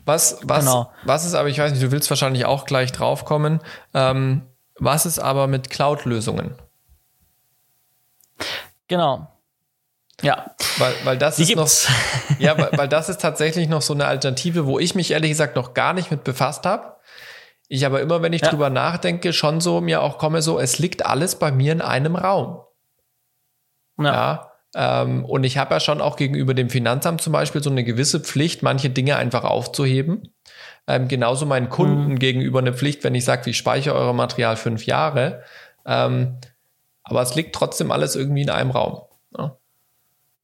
Was, was, genau. was ist aber, ich weiß nicht, du willst wahrscheinlich auch gleich draufkommen. Ähm, was ist aber mit Cloud-Lösungen? Genau. Ja. Weil, weil das Die ist gibt's. noch, ja, weil, weil das ist tatsächlich noch so eine Alternative, wo ich mich ehrlich gesagt noch gar nicht mit befasst habe. Ich aber immer, wenn ich ja. drüber nachdenke, schon so mir auch komme, so, es liegt alles bei mir in einem Raum. Ja. ja ähm, und ich habe ja schon auch gegenüber dem Finanzamt zum Beispiel so eine gewisse Pflicht, manche Dinge einfach aufzuheben. Ähm, genauso meinen Kunden mhm. gegenüber eine Pflicht, wenn ich sage, ich speichere euer Material fünf Jahre. Ähm, aber es liegt trotzdem alles irgendwie in einem Raum. Ja.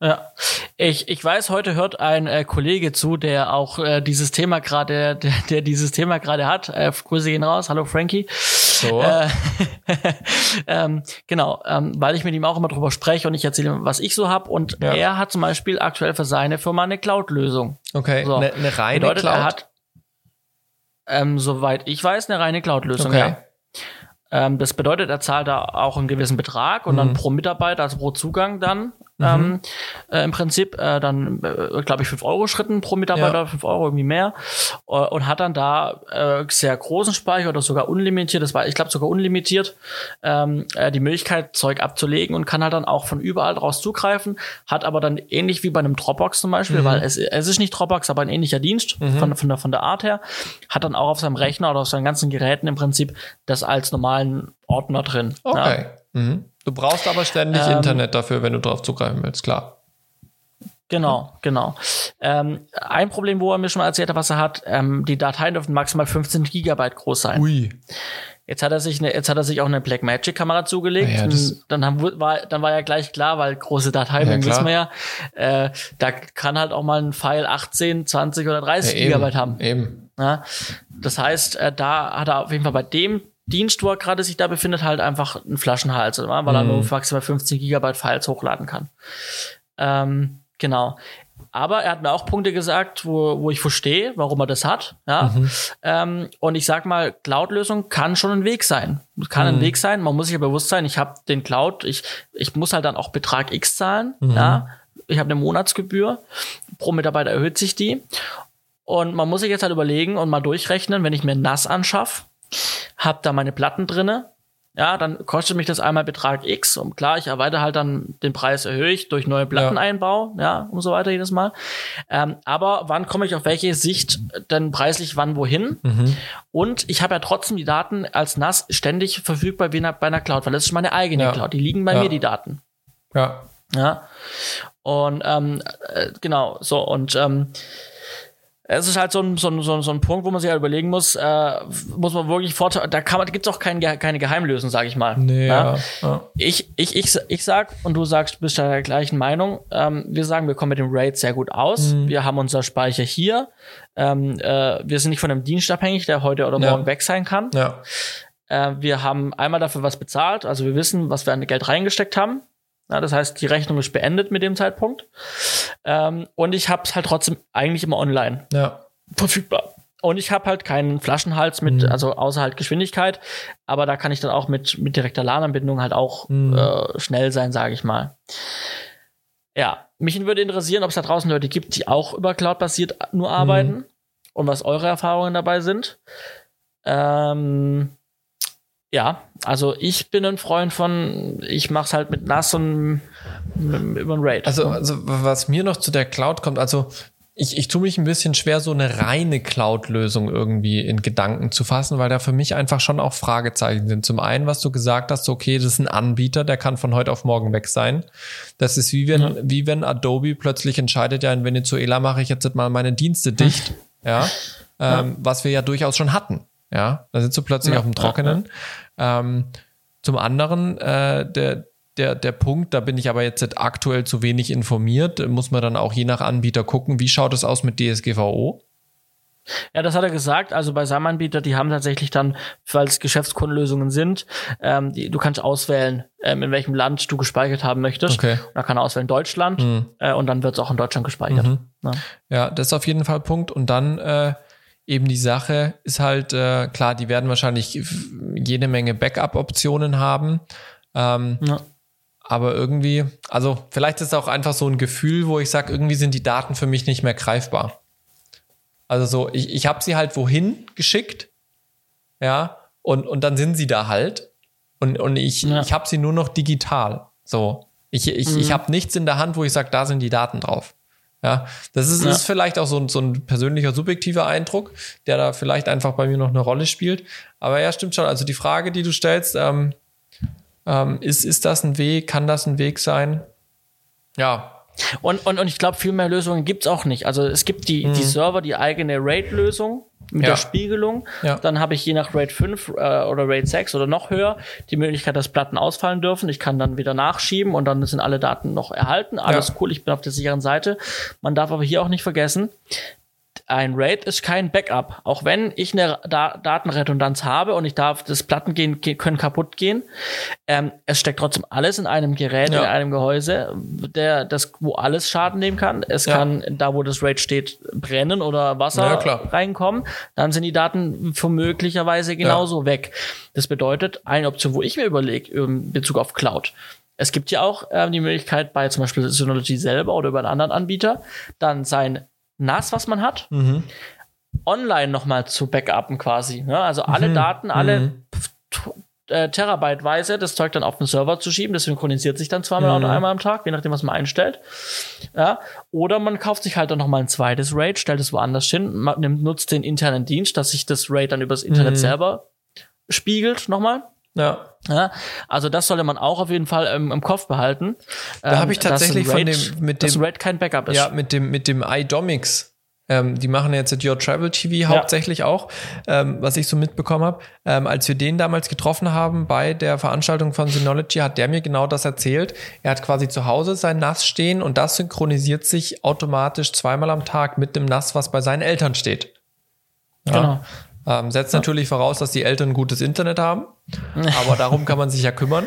Ja, Ich, ich weiß, heute hört ein äh, Kollege zu, der auch äh, dieses Thema gerade, der, der dieses Thema gerade hat. Äh, Grüße gehen raus. Hallo Frankie. So. Äh, ähm, genau, ähm, weil ich mit ihm auch immer drüber spreche und ich erzähle, was ich so hab. Und ja. er hat zum Beispiel aktuell für seine Firma eine Cloud-Lösung. Okay, so. eine, eine reine Bedeutet, Cloud. Er hat, ähm, soweit ich weiß, eine reine Cloud-Lösung. Okay. Ja. Ähm, das bedeutet, er zahlt da auch einen gewissen Betrag und mhm. dann pro Mitarbeiter, also pro Zugang dann Mhm. Ähm, äh, Im Prinzip äh, dann, äh, glaube ich, fünf Euro Schritten pro Mitarbeiter, ja. fünf Euro irgendwie mehr. Äh, und hat dann da äh, sehr großen Speicher oder sogar unlimitiert, das war, ich glaube, sogar unlimitiert, ähm, äh, die Möglichkeit, Zeug abzulegen und kann halt dann auch von überall draus zugreifen, hat aber dann ähnlich wie bei einem Dropbox zum Beispiel, mhm. weil es, es ist nicht Dropbox, aber ein ähnlicher Dienst mhm. von, von, der, von der Art her, hat dann auch auf seinem Rechner oder auf seinen ganzen Geräten im Prinzip das als normalen Ordner drin. Okay. Ja. Mhm. Du brauchst aber ständig ähm, Internet dafür, wenn du darauf zugreifen willst, klar. Genau, genau. Ähm, ein Problem, wo er mir schon mal erzählt hat, was er hat, ähm, die Dateien dürfen maximal 15 Gigabyte groß sein. Ui. Jetzt hat er sich eine, jetzt hat er sich auch eine Blackmagic Kamera zugelegt. Ja, dann haben, war, dann war ja gleich klar, weil große Dateien, ja, wissen wir ja, äh, da kann halt auch mal ein File 18, 20 oder 30 ja, Gigabyte haben. Eben. Ja, das heißt, äh, da hat er auf jeden Fall bei dem Dienst, wo er gerade sich da befindet, halt einfach ein Flaschenhals, weil mhm. er nur maximal 15 Gigabyte Files hochladen kann. Ähm, genau. Aber er hat mir auch Punkte gesagt, wo, wo ich verstehe, warum er das hat. Ja? Mhm. Ähm, und ich sag mal, Cloud-Lösung kann schon ein Weg sein. Kann mhm. ein Weg sein. Man muss sich ja bewusst sein, ich habe den Cloud, ich, ich muss halt dann auch Betrag X zahlen. Mhm. Ja? Ich habe eine Monatsgebühr. Pro Mitarbeiter erhöht sich die. Und man muss sich jetzt halt überlegen und mal durchrechnen, wenn ich mir NAS anschaffe, habe da meine Platten drinne. Ja, dann kostet mich das einmal Betrag X und klar, ich erweitere halt dann den Preis erhöhe ich durch neue Platteneinbau, ja, ja und so weiter jedes Mal. Ähm, aber wann komme ich auf welche Sicht denn preislich wann wohin? Mhm. Und ich habe ja trotzdem die Daten als NAS ständig verfügbar wie bei einer Cloud, weil das ist meine eigene ja. Cloud. Die liegen bei ja. mir, die Daten. Ja. Ja. Und ähm, äh, genau, so und ähm, es ist halt so ein, so ein, so ein, so ein Punkt, wo man sich halt überlegen muss, äh, muss man wirklich Vorteile, da kann man, gibt's auch kein, keine Geheimlösung, sage ich mal. Nee, ja? Ja. Ich, ich, ich, ich sag, und du sagst, bist ja der gleichen Meinung, ähm, wir sagen, wir kommen mit dem Raid sehr gut aus. Mhm. Wir haben unser Speicher hier. Ähm, äh, wir sind nicht von einem Dienst abhängig, der heute oder morgen ja. weg sein kann. Ja. Äh, wir haben einmal dafür was bezahlt, also wir wissen, was wir an Geld reingesteckt haben. Ja, das heißt, die Rechnung ist beendet mit dem Zeitpunkt. Ähm, und ich habe es halt trotzdem eigentlich immer online ja. verfügbar. Und ich habe halt keinen Flaschenhals mit, mhm. also außer halt Geschwindigkeit, aber da kann ich dann auch mit, mit direkter LAN-Anbindung halt auch mhm. äh, schnell sein, sage ich mal. Ja, mich würde interessieren, ob es da draußen Leute gibt, die auch über Cloud-basiert nur arbeiten mhm. und was eure Erfahrungen dabei sind. Ähm, ja, also ich bin ein Freund von, ich mach's halt mit NAS und über ein RAID. Also, also was mir noch zu der Cloud kommt, also ich, ich tue mich ein bisschen schwer, so eine reine Cloud-Lösung irgendwie in Gedanken zu fassen, weil da für mich einfach schon auch Fragezeichen sind. Zum einen, was du gesagt hast, okay, das ist ein Anbieter, der kann von heute auf morgen weg sein. Das ist wie wenn, mhm. wie wenn Adobe plötzlich entscheidet, ja, in Venezuela mache ich jetzt mal meine Dienste dicht, ja, ähm, ja. was wir ja durchaus schon hatten. Ja, da sitzt du plötzlich ja, auf dem Trockenen. Ja, ähm, zum anderen, äh, der, der, der Punkt, da bin ich aber jetzt aktuell zu wenig informiert, muss man dann auch je nach Anbieter gucken, wie schaut es aus mit DSGVO? Ja, das hat er gesagt. Also bei seinem Anbieter, die haben tatsächlich dann, weil es Geschäftskundenlösungen sind, ähm, die, du kannst auswählen, ähm, in welchem Land du gespeichert haben möchtest. Okay. Und da kann er auswählen Deutschland mhm. äh, und dann wird es auch in Deutschland gespeichert. Mhm. Ja. ja. das ist auf jeden Fall Punkt. Und dann äh, eben die Sache ist halt, äh, klar, die werden wahrscheinlich jede Menge Backup-Optionen haben. Ähm, ja. Aber irgendwie, also vielleicht ist es auch einfach so ein Gefühl, wo ich sage, irgendwie sind die Daten für mich nicht mehr greifbar. Also so, ich, ich habe sie halt wohin geschickt, ja, und, und dann sind sie da halt. Und, und ich, ja. ich habe sie nur noch digital. So. Ich, ich, mhm. ich habe nichts in der Hand, wo ich sage, da sind die Daten drauf. Ja, das ist, ja. ist vielleicht auch so ein, so ein persönlicher, subjektiver Eindruck, der da vielleicht einfach bei mir noch eine Rolle spielt. Aber ja, stimmt schon. Also die Frage, die du stellst, ähm, ähm, ist, ist das ein Weg? Kann das ein Weg sein? Ja, Und, und, und ich glaube, viel mehr Lösungen gibt's auch nicht. Also es gibt die, die Server, die eigene RAID-Lösung mit Ja. der Spiegelung. Ja. Dann habe ich je nach RAID 5 äh, oder RAID 6 oder noch höher die Möglichkeit, dass Platten ausfallen dürfen. Ich kann dann wieder nachschieben und dann sind alle Daten noch erhalten. Alles Ja. cool, ich bin auf der sicheren Seite. Man darf aber hier auch nicht vergessen, ein RAID ist kein Backup. Auch wenn ich eine da Datenredundanz habe und ich darf, das Platten gehen, ge- können kaputt gehen, ähm, es steckt trotzdem alles in einem Gerät, Ja. in einem Gehäuse, der, das, wo alles Schaden nehmen kann. Es Ja. kann da, wo das RAID steht, brennen oder Wasser Ja, reinkommen. Dann sind die Daten möglicherweise genauso weg. Das bedeutet, eine Option, wo ich mir überlege, in Bezug auf Cloud, es gibt ja auch ähm, die Möglichkeit bei zum Beispiel Synology selber oder über einen anderen Anbieter, dann sein NAS, was man hat, Mhm. online nochmal zu backuppen quasi. Ne? Also alle Mhm. Daten, alle äh, Terabyteweise das Zeug dann auf den Server zu schieben. Das synchronisiert sich dann zweimal Mhm. oder einmal am Tag, je nachdem, was man einstellt. Ja? Oder man kauft sich halt dann nochmal ein zweites RAID, stellt es woanders hin, man nimmt, nutzt den internen Dienst, dass sich das RAID dann übers Internet Mhm. selber spiegelt nochmal. Ja. Ja, also das sollte man auch auf jeden Fall im, im Kopf behalten. Da habe ich tatsächlich von dem- mit dass dem- ein RAID kein Backup ist. Ja, mit dem, mit dem iDomics. Ähm, die machen jetzt Your Travel TV hauptsächlich auch, ähm, was ich so mitbekommen habe. Ähm, als wir den damals getroffen haben bei der Veranstaltung von Synology, hat der mir genau das erzählt. Er hat quasi zu Hause sein NAS stehen und das synchronisiert sich automatisch zweimal am Tag mit dem NAS, was bei seinen Eltern steht. Ja. Genau. Ähm, setzt natürlich voraus, dass die Eltern gutes Internet haben, aber darum kann man sich ja kümmern.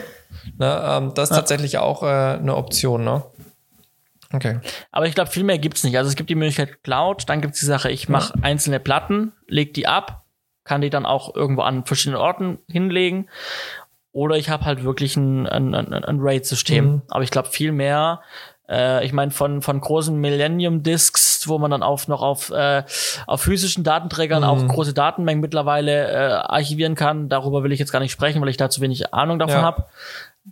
Ne? Ähm, das ist tatsächlich auch äh, eine Option. Ne? Okay. Aber ich glaube, viel mehr gibt's nicht. Also es gibt die Möglichkeit Cloud, dann gibt's die Sache, ich mache einzelne Platten, leg die ab, kann die dann auch irgendwo an verschiedenen Orten hinlegen. Oder ich habe halt wirklich ein, ein, ein, ein RAID-System. Mhm. Aber ich glaube, viel mehr, äh, ich meine, von, von großen Millennium-Disks, wo man dann auf noch auf, äh, auf physischen Datenträgern Mhm. auch große Datenmengen mittlerweile äh, archivieren kann. Darüber will ich jetzt gar nicht sprechen, weil ich da zu wenig Ahnung davon Ja. habe.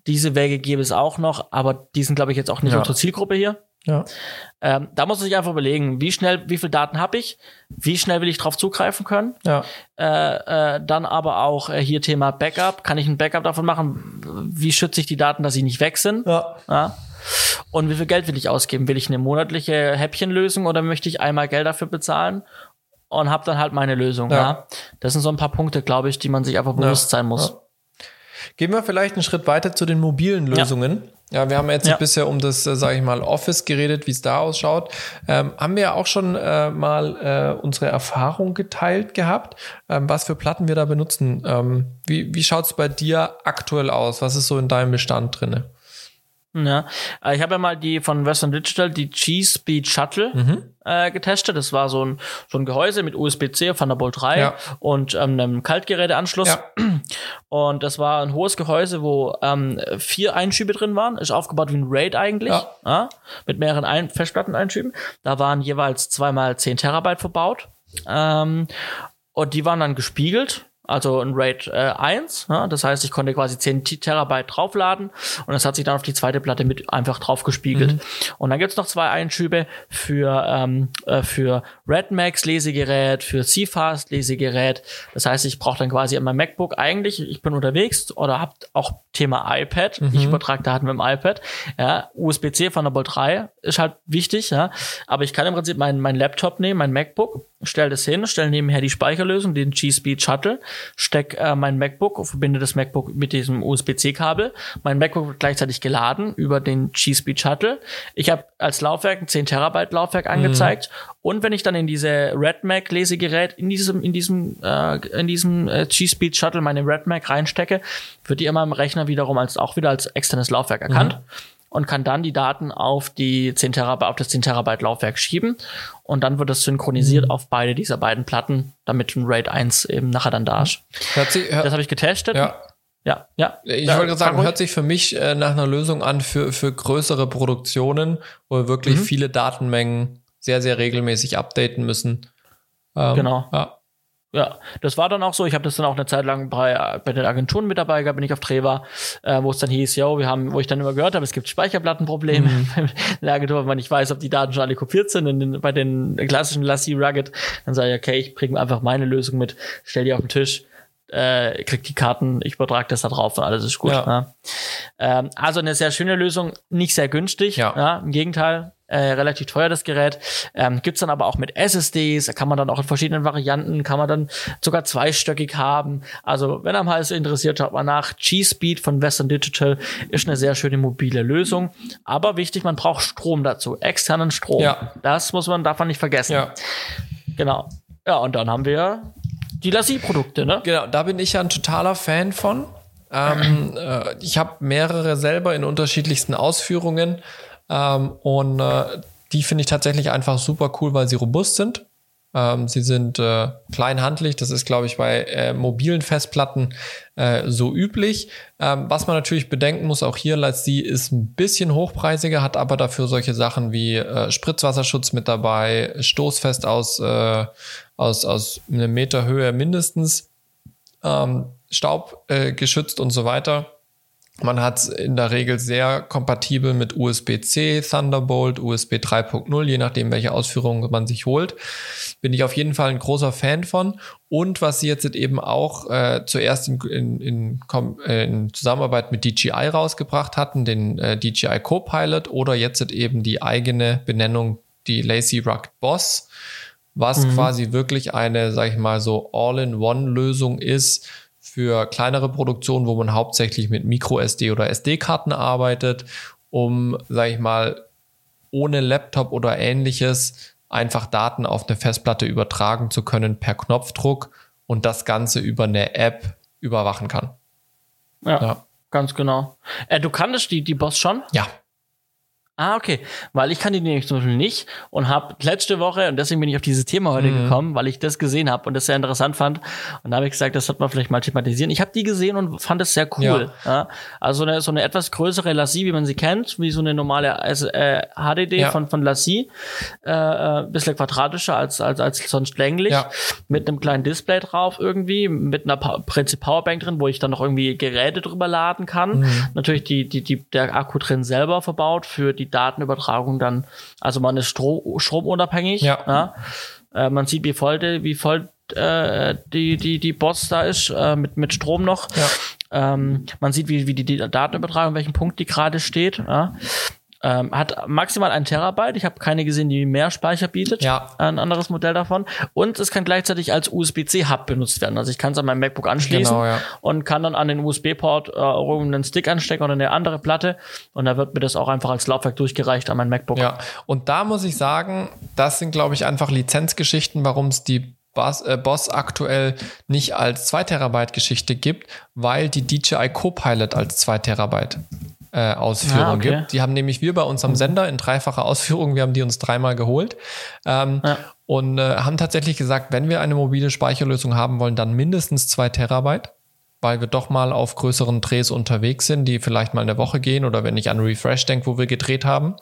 Diese Wege gäbe es auch noch, aber die sind, glaube ich, jetzt auch nicht Ja. unsere Zielgruppe hier. Ja. Ähm, da muss man sich einfach überlegen, wie schnell, wie viel Daten habe ich, wie schnell will ich drauf zugreifen können. Ja. Äh, äh, dann aber auch äh, hier Thema Backup. Kann ich ein Backup davon machen? Wie schütze ich die Daten, dass sie nicht weg sind? Ja. Ja. Und wie viel Geld will ich ausgeben? Will ich eine monatliche Häppchenlösung oder möchte ich einmal Geld dafür bezahlen und habe dann halt meine Lösung? Ja. Ja. Das sind so ein paar Punkte, glaube ich, die man sich einfach bewusst sein muss. Ja. Gehen wir vielleicht einen Schritt weiter zu den mobilen Lösungen. Ja, wir haben jetzt Ja. bisher um das, äh, sage ich mal, Office geredet, wie es da ausschaut. Ähm, haben wir ja auch schon äh, mal äh, unsere Erfahrung geteilt gehabt, ähm, was für Platten wir da benutzen. Ähm, wie wie schaut's bei dir aktuell aus? Was ist so in deinem Bestand drinne? Ja, äh, ich habe ja mal die von Western Digital, die G-Speed Shuttle Mhm. äh, getestet. Das war so ein, so ein Gehäuse mit USB-C, Thunderbolt 3 Ja. und ähm, einem Kaltgeräteanschluss. Ja. Und das war ein hohes Gehäuse, wo ähm, vier Einschübe drin waren. Ist aufgebaut wie ein RAID eigentlich. Ja. Ja, mit mehreren ein Festplatteneinschüben. Da waren jeweils zweimal 10 Terabyte verbaut. Ähm, und die waren dann gespiegelt. Also ein RAID äh, 1, ja, das heißt, ich konnte quasi 10 T- Terabyte draufladen und das hat sich dann auf die zweite Platte mit einfach drauf gespiegelt. Und dann gibt's noch zwei Einschübe für, ähm, äh, für Redmax Lesegerät, für CFast Lesegerät. Das heißt, ich brauche dann quasi an meinem MacBook eigentlich, ich bin unterwegs oder hab auch Thema iPad. Ich übertrage Daten mit dem iPad. Ja, USB-C Thunderbolt 3 ist halt wichtig, ja. Aber ich kann im Prinzip meinen mein Laptop nehmen, mein MacBook, stell das hin, stell nebenher die Speicherlösung, den G-Speed Shuttle, steck äh, mein MacBook, verbinde das MacBook mit diesem USB-C-Kabel. Mein MacBook wird gleichzeitig geladen über den G-Speed Shuttle. Ich habe als Laufwerk ein 10 Terabyte Laufwerk angezeigt. Und wenn ich dann in diese RedMac Lesegerät in diesem in diesem äh, in diesem äh, G-Speed Shuttle meine RedMac reinstecke, wird die immer im Rechner wiederum als auch wieder als externes Laufwerk erkannt und kann dann die Daten auf die 10 Terabyte, auf das 10 Terabyte Laufwerk schieben und dann wird das synchronisiert auf beide dieser beiden Platten, damit ein RAID 1 eben nachher dann da ist. Hört sich, hör, Das habe ich getestet. ja. ja. ja. Ich Ja, wollte gerade sagen, hört sich für mich äh, nach einer Lösung an für, für größere Produktionen, wo wir wirklich Mhm. viele Datenmengen sehr, sehr regelmäßig updaten müssen. Ähm, Genau. Ja. Ja, das war dann auch so. Ich habe das dann auch eine Zeit lang bei, bei den Agenturen mit dabei gehabt, bin ich auf Dreh war, äh, wo es dann hieß, yo, wir haben, wo ich dann immer gehört habe, es gibt Speicherplattenprobleme Mhm. in der Agentur, wenn man nicht weiß, ob die Daten schon alle kopiert sind. Und den, bei den klassischen Lassie Rugged, dann sage ich, okay, ich bringe einfach meine Lösung mit, stell die auf den Tisch. äh, kriegt die Karten, ich übertrage das da drauf und alles ist gut. Ja. Ja. Ähm, also eine sehr schöne Lösung, nicht sehr günstig. Ja. Im Gegenteil, äh, relativ teuer das Gerät. Ähm, gibt's dann aber auch mit SSDs, kann man dann auch in verschiedenen Varianten, kann man dann sogar zweistöckig haben. Also wenn einem alles interessiert, schaut mal nach. G-Speed von Western Digital ist eine sehr schöne mobile Lösung. Aber wichtig, man braucht Strom dazu, externen Strom. Ja. Das muss man, darf man nicht vergessen. Ja. Genau. Ja, und dann haben wir die Lassie-Produkte, ne? Genau, da bin ich ja ein totaler Fan von. Ähm, äh, ich habe mehrere selber in unterschiedlichsten Ausführungen ähm, und äh, die finde ich tatsächlich einfach super cool, weil sie robust sind. Ähm, sie sind äh, klein handlich, das ist, glaube ich, bei äh, mobilen Festplatten äh, so üblich. Ähm, was man natürlich bedenken muss, auch hier, Lassie ist ein bisschen hochpreisiger, hat aber dafür solche Sachen wie äh, Spritzwasserschutz mit dabei, stoßfest aus, äh, aus, aus einem Meter Höhe mindestens, ähm, Staub äh, geschützt und so weiter. Man hat in der Regel sehr kompatibel mit USB-C, Thunderbolt, USB 3.0, je nachdem, welche Ausführungen man sich holt. Bin ich auf jeden Fall ein großer Fan von. Und was sie jetzt eben auch äh, zuerst in, in, in, äh, in Zusammenarbeit mit DJI rausgebracht hatten, den äh, DJI Copilot oder jetzt eben die eigene Benennung, die Lazy Rugged Boss, was quasi wirklich eine, sag ich mal, so All-in-One-Lösung ist für kleinere Produktionen, wo man hauptsächlich mit Micro-SD oder SD-Karten arbeitet, um, sag ich mal, ohne Laptop oder ähnliches einfach Daten auf eine Festplatte übertragen zu können per Knopfdruck und das Ganze über eine App überwachen kann. Ja, Ja. ganz genau. Äh, du kanntest die, die Boss schon? Ja. Ah, okay. Weil ich kann die nämlich zum Beispiel nicht und habe letzte Woche, und deswegen bin ich auf dieses Thema heute Mhm. gekommen, weil ich das gesehen habe und das sehr interessant fand. Und da habe ich gesagt, das sollte man vielleicht mal thematisieren. Ich habe die gesehen und fand es sehr cool. Ja. Also so eine, so eine etwas größere Lassie, wie man sie kennt, wie so eine normale also, äh, HDD Ja. von, von Lassie. Äh, äh, bisschen quadratischer als, als, als sonst länglich. Ja. Mit einem kleinen Display drauf irgendwie, mit einer Pa- Prinzip Powerbank drin, wo ich dann noch irgendwie Geräte drüber laden kann. Mhm. Natürlich die, die, die, der Akku drin selber verbaut für die Datenübertragung dann. Also man ist Stro stromunabhängig. Ja. Äh, man sieht, wie voll, die, wie voll äh, die, die, die Bots da ist, äh, mit, mit Strom noch. Ja. Ähm, man sieht, wie, wie die, die Datenübertragung, an welchem Punkt die gerade steht. Ja. Ähm, hat maximal ein Terabyte. Ich habe keine gesehen, die mehr Speicher bietet. Ja. Ein anderes Modell davon. Und es kann gleichzeitig als USB-C-Hub benutzt werden. Also ich kann es an meinem MacBook anschließen Genau, ja. und kann dann an den USB-Port äh, irgendeinen Stick anstecken oder eine andere Platte. Und da wird mir das auch einfach als Laufwerk durchgereicht an mein MacBook. Ja, und da muss ich sagen, das sind, glaube ich, einfach Lizenzgeschichten, warum es die Boss, äh, Boss aktuell nicht als 2 Terabyte Geschichte gibt, weil die DJI Copilot als 2 Terabyte äh, Ausführung Ah, okay. gibt. Die haben nämlich wir bei uns am Sender in dreifacher Ausführung, wir haben die uns dreimal geholt ähm, Ja. und äh, haben tatsächlich gesagt, wenn wir eine mobile Speicherlösung haben wollen, dann mindestens 2 Terabyte weil wir doch mal auf größeren Drehs unterwegs sind, die vielleicht mal eine Woche gehen oder wenn ich an Refresh denke, wo wir gedreht haben.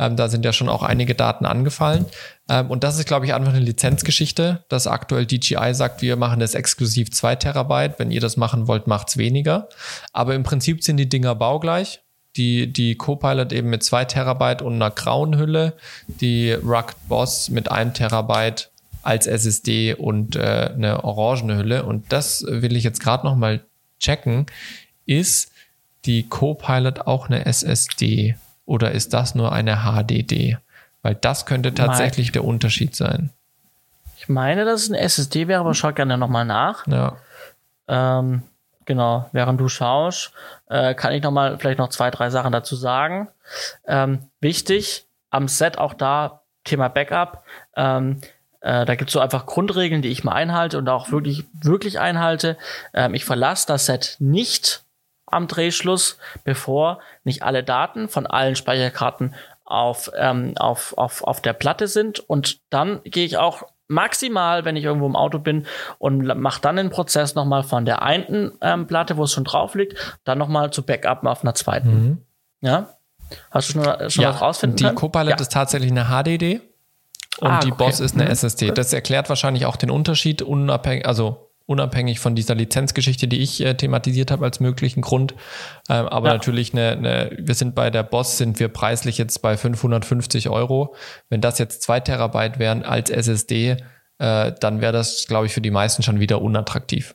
Ähm, da sind ja schon auch einige Daten angefallen. Ähm, und das ist, glaube ich, einfach eine Lizenzgeschichte, dass aktuell DJI sagt, wir machen das exklusiv 2 Terabyte. Wenn ihr das machen wollt, macht's weniger. Aber im Prinzip sind die Dinger baugleich. Die, die Copilot eben mit 2 Terabyte und einer grauen Hülle, die Rugged Boss mit 1 Terabyte als SSD und äh, eine orangene Hülle. Und das will ich jetzt gerade noch mal checken. Ist die Copilot auch eine SSD oder ist das nur eine HDD? Weil das könnte tatsächlich der Unterschied sein. Ich meine, dass es ein SSD wäre, aber schau gerne nochmal nach. Ja, Ähm, genau, während du schaust, äh, kann ich noch mal vielleicht noch zwei, drei Sachen dazu sagen. Ähm, wichtig, am Set auch da Thema Backup. Ähm, äh, da gibt's so einfach Grundregeln, die ich mal einhalte und auch wirklich, wirklich einhalte. Ähm, ich verlasse das Set nicht am Drehschluss, bevor nicht alle Daten von allen Speicherkarten auf, ähm, auf, auf, auf der Platte sind. Und dann gehe ich auch maximal, wenn ich irgendwo im Auto bin und mache dann den Prozess nochmal von der einen ähm, Platte, wo es schon drauf liegt, dann nochmal zu Backup auf einer zweiten. Ja? Hast du schon, schon was rausfinden die können? Copilot ja. ist tatsächlich eine HDD und Ah, die okay. Boss ist eine Mhm. SSD. Das erklärt wahrscheinlich auch den Unterschied, unabhängig, also unabhängig von dieser Lizenzgeschichte, die ich äh, thematisiert habe als möglichen Grund. Ähm, aber Ja. natürlich eine, eine, wir sind bei der Boss, sind wir preislich jetzt bei 550 Euro. Wenn das jetzt zwei Terabyte wären als SSD, äh, dann wäre das, glaube ich, für die meisten schon wieder unattraktiv.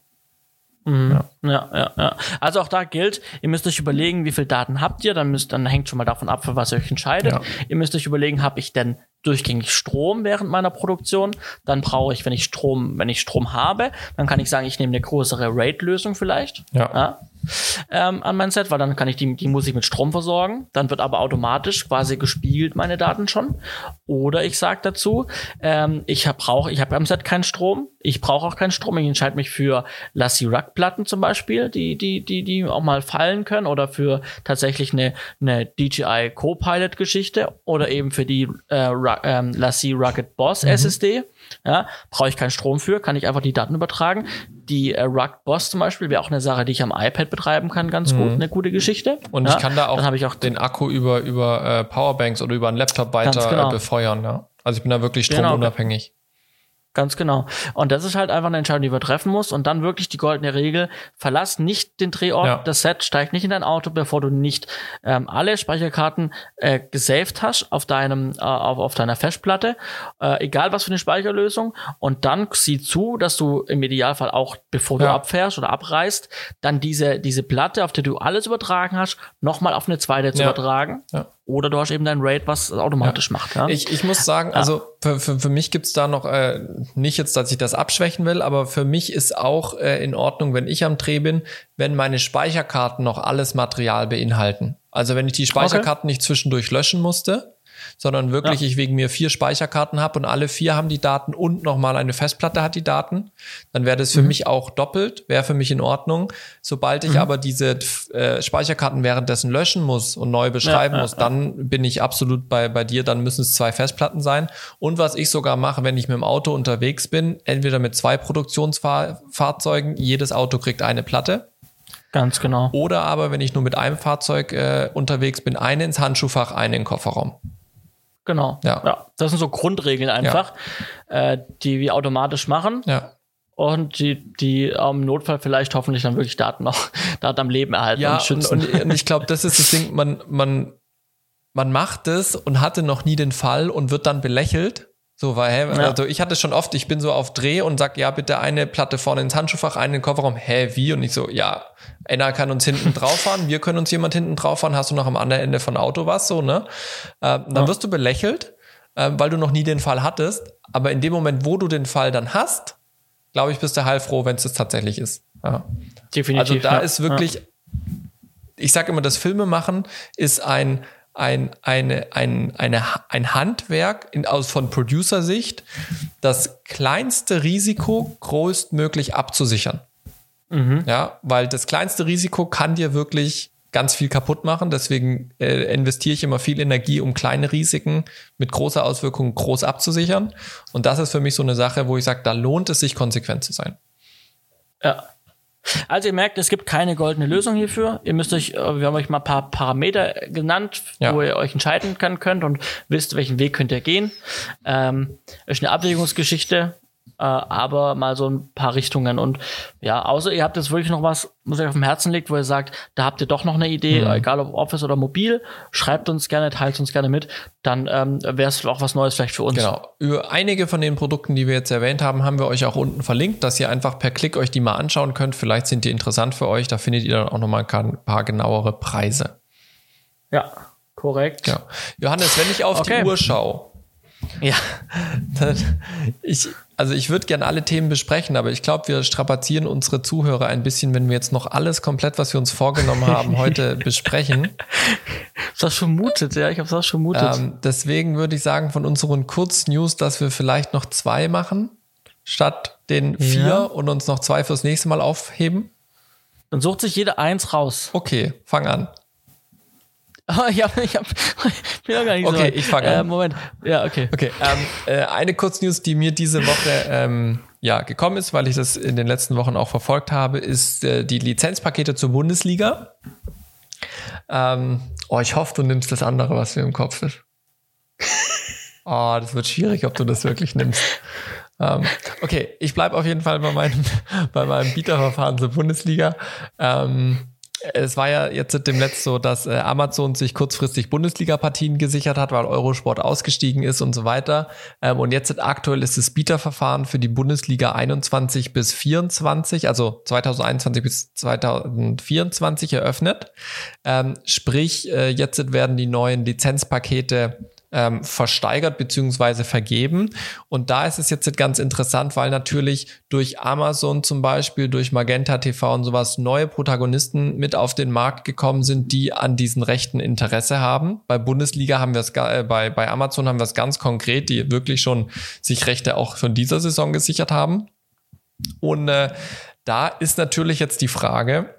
Mhm. Ja. ja, ja, ja. Also auch da gilt, ihr müsst euch überlegen, wie viel Daten habt ihr, dann müsst, dann hängt schon mal davon ab, für was ihr euch entscheidet. Ja. Ihr müsst euch überlegen, habe ich denn durchgängig Strom während meiner Produktion? Dann brauche ich, wenn ich Strom, wenn ich Strom habe, dann kann ich sagen, ich nehme eine größere RAID-Lösung vielleicht. Ja. ja ähm, an mein Set, weil dann kann ich die, die Musik mit Strom versorgen. Dann wird aber automatisch quasi gespielt meine Daten schon. Oder ich sage dazu, ähm, ich habe brauche, ich habe am Set keinen Strom, ich brauche auch keinen Strom. Ich entscheide mich für Lassie Ruck Platten zum Beispiel, die die die die auch mal fallen können, oder für tatsächlich eine eine DJI Copilot Geschichte oder eben für die äh, ähm, Lassie Rugged Boss mhm. SSD. Ja, brauche ich keinen Strom für, kann ich einfach die Daten übertragen. Die äh, Rugged Boss zum Beispiel wäre auch eine Sache, die ich am iPad betreiben kann, ganz mhm. gut, eine gute Geschichte. Und ja, ich kann da auch, dann ich auch den Akku über, über äh, Powerbanks oder über einen Laptop weiter genau. äh, befeuern. Ja? Also ich bin da wirklich genau. stromunabhängig. Genau. Ganz genau. Und das ist halt einfach eine Entscheidung, die man treffen muss. Und dann wirklich die goldene Regel, verlass nicht den Drehort, ja. das Set, steig nicht in dein Auto, bevor du nicht ähm, alle Speicherkarten äh, gesaved hast auf deinem, äh, auf, auf deiner Festplatte, äh, egal was für eine Speicherlösung. Und dann sieh zu, dass du im Idealfall auch, bevor du ja. abfährst oder abreist, dann diese, diese Platte, auf der du alles übertragen hast, nochmal auf eine zweite zu ja. übertragen. Ja oder du hast eben dein Raid, was automatisch ja. macht. Ja? Ich, ich muss sagen, also für, für, für mich gibt's da noch, äh, nicht jetzt, dass ich das abschwächen will, aber für mich ist auch äh, in Ordnung, wenn ich am Dreh bin, wenn meine Speicherkarten noch alles Material beinhalten. Also wenn ich die Speicherkarten okay. nicht zwischendurch löschen musste, sondern wirklich ja. ich wegen mir vier Speicherkarten habe und alle vier haben die Daten und nochmal eine Festplatte hat die Daten, dann wäre das für mhm. mich auch doppelt, wäre für mich in Ordnung. Sobald ich mhm. aber diese äh, Speicherkarten währenddessen löschen muss und neu beschreiben ja, ja, muss, dann bin ich absolut bei, bei dir, dann müssen es zwei Festplatten sein. Und was ich sogar mache, wenn ich mit dem Auto unterwegs bin, entweder mit zwei Produktionsfahrzeugen, jedes Auto kriegt eine Platte. Ganz genau. Oder aber, wenn ich nur mit einem Fahrzeug äh, unterwegs bin, eine ins Handschuhfach, eine in den Kofferraum. Genau. Ja. ja. Das sind so Grundregeln einfach, ja. äh, die wir automatisch machen. Ja. Und die, die im Notfall vielleicht hoffentlich dann wirklich Daten noch, Daten am Leben erhalten ja, und schützen. Und, und ich glaube, das ist das Ding, man, man, man macht es und hatte noch nie den Fall und wird dann belächelt. So, weil, hä, ja. also ich hatte schon oft, ich bin so auf Dreh und sag, ja, bitte eine Platte vorne ins Handschuhfach, eine in den Kofferraum. Hä, wie? Und ich so, ja, einer kann uns hinten drauf fahren, wir können uns jemand hinten drauf fahren, hast du noch am anderen Ende von Auto was, so, ne? Äh, dann ja. wirst du belächelt, äh, weil du noch nie den Fall hattest. Aber in dem Moment, wo du den Fall dann hast, glaube ich, bist du heilfroh, wenn es das tatsächlich ist. Ja. Definitiv. Also da ja. ist wirklich, ich sage immer, das Filme machen ist ein ein, eine, ein, eine, ein Handwerk in, aus, von Producer-Sicht, das kleinste Risiko größtmöglich abzusichern. Mhm. Ja, weil das kleinste Risiko kann dir wirklich ganz viel kaputt machen. Deswegen äh, investiere ich immer viel Energie, um kleine Risiken mit großer Auswirkung groß abzusichern. Und das ist für mich so eine Sache, wo ich sage, da lohnt es sich, konsequent zu sein. Ja, also ihr merkt, es gibt keine goldene Lösung hierfür. Ihr müsst euch, äh, wir haben euch mal ein paar Parameter genannt, ja. wo ihr euch entscheiden könnt und wisst, welchen Weg könnt ihr gehen. Ähm, ist eine Abwägungsgeschichte äh, aber mal so ein paar Richtungen. Und ja, außer ihr habt jetzt wirklich noch was, was euch auf dem Herzen liegt, wo ihr sagt, da habt ihr doch noch eine Idee, mhm. egal ob Office oder mobil, schreibt uns gerne, teilt uns gerne mit, dann ähm, wäre es auch was Neues vielleicht für uns. Genau. Über einige von den Produkten, die wir jetzt erwähnt haben, haben wir euch auch unten verlinkt, dass ihr einfach per Klick euch die mal anschauen könnt. Vielleicht sind die interessant für euch. Da findet ihr dann auch noch mal ein paar genauere Preise. Ja, korrekt. Ja. Johannes, wenn ich auf okay. die Uhr schaue, ja, dann, ich, also ich würde gerne alle Themen besprechen, aber ich glaube, wir strapazieren unsere Zuhörer ein bisschen, wenn wir jetzt noch alles komplett, was wir uns vorgenommen haben, heute besprechen. Ich habe schon mutet, ja, ich habe es auch schon mutet. Ähm, deswegen würde ich sagen, von unseren Kurznews, dass wir vielleicht noch zwei machen, statt den vier ja. und uns noch zwei fürs nächste Mal aufheben. Dann sucht sich jeder eins raus. Okay, fang an. Ich hab, ich hab, bin ja gar nicht okay, so. Okay, ich fange an. Äh, Moment. Ja, okay. Okay. Ähm, äh, eine Kurznews, die mir diese Woche ähm, ja gekommen ist, weil ich das in den letzten Wochen auch verfolgt habe, ist äh, die Lizenzpakete zur Bundesliga. Ähm, oh, ich hoffe, du nimmst das andere, was mir im Kopf ist. Oh, das wird schwierig, ob du das wirklich nimmst. Ähm, okay, ich bleibe auf jeden Fall bei meinem, bei meinem Bieterverfahren zur Bundesliga. Ähm, es war ja jetzt demnächst so, dass äh, Amazon sich kurzfristig Bundesliga-Partien gesichert hat, weil Eurosport ausgestiegen ist und so weiter. Ähm, und jetzt aktuell ist das Bieterverfahren für die Bundesliga 21 bis 24, also 2021 bis 2024 eröffnet. Ähm, sprich, äh, jetzt werden die neuen Lizenzpakete ähm, versteigert beziehungsweise vergeben. Und da ist es jetzt ganz interessant, weil natürlich durch Amazon zum Beispiel, durch Magenta TV und sowas neue Protagonisten mit auf den Markt gekommen sind, die an diesen Rechten Interesse haben. Bei Bundesliga haben wir es, äh, bei, bei Amazon haben wir es ganz konkret, die wirklich schon sich Rechte auch von dieser Saison gesichert haben. Und äh, da ist natürlich jetzt die Frage,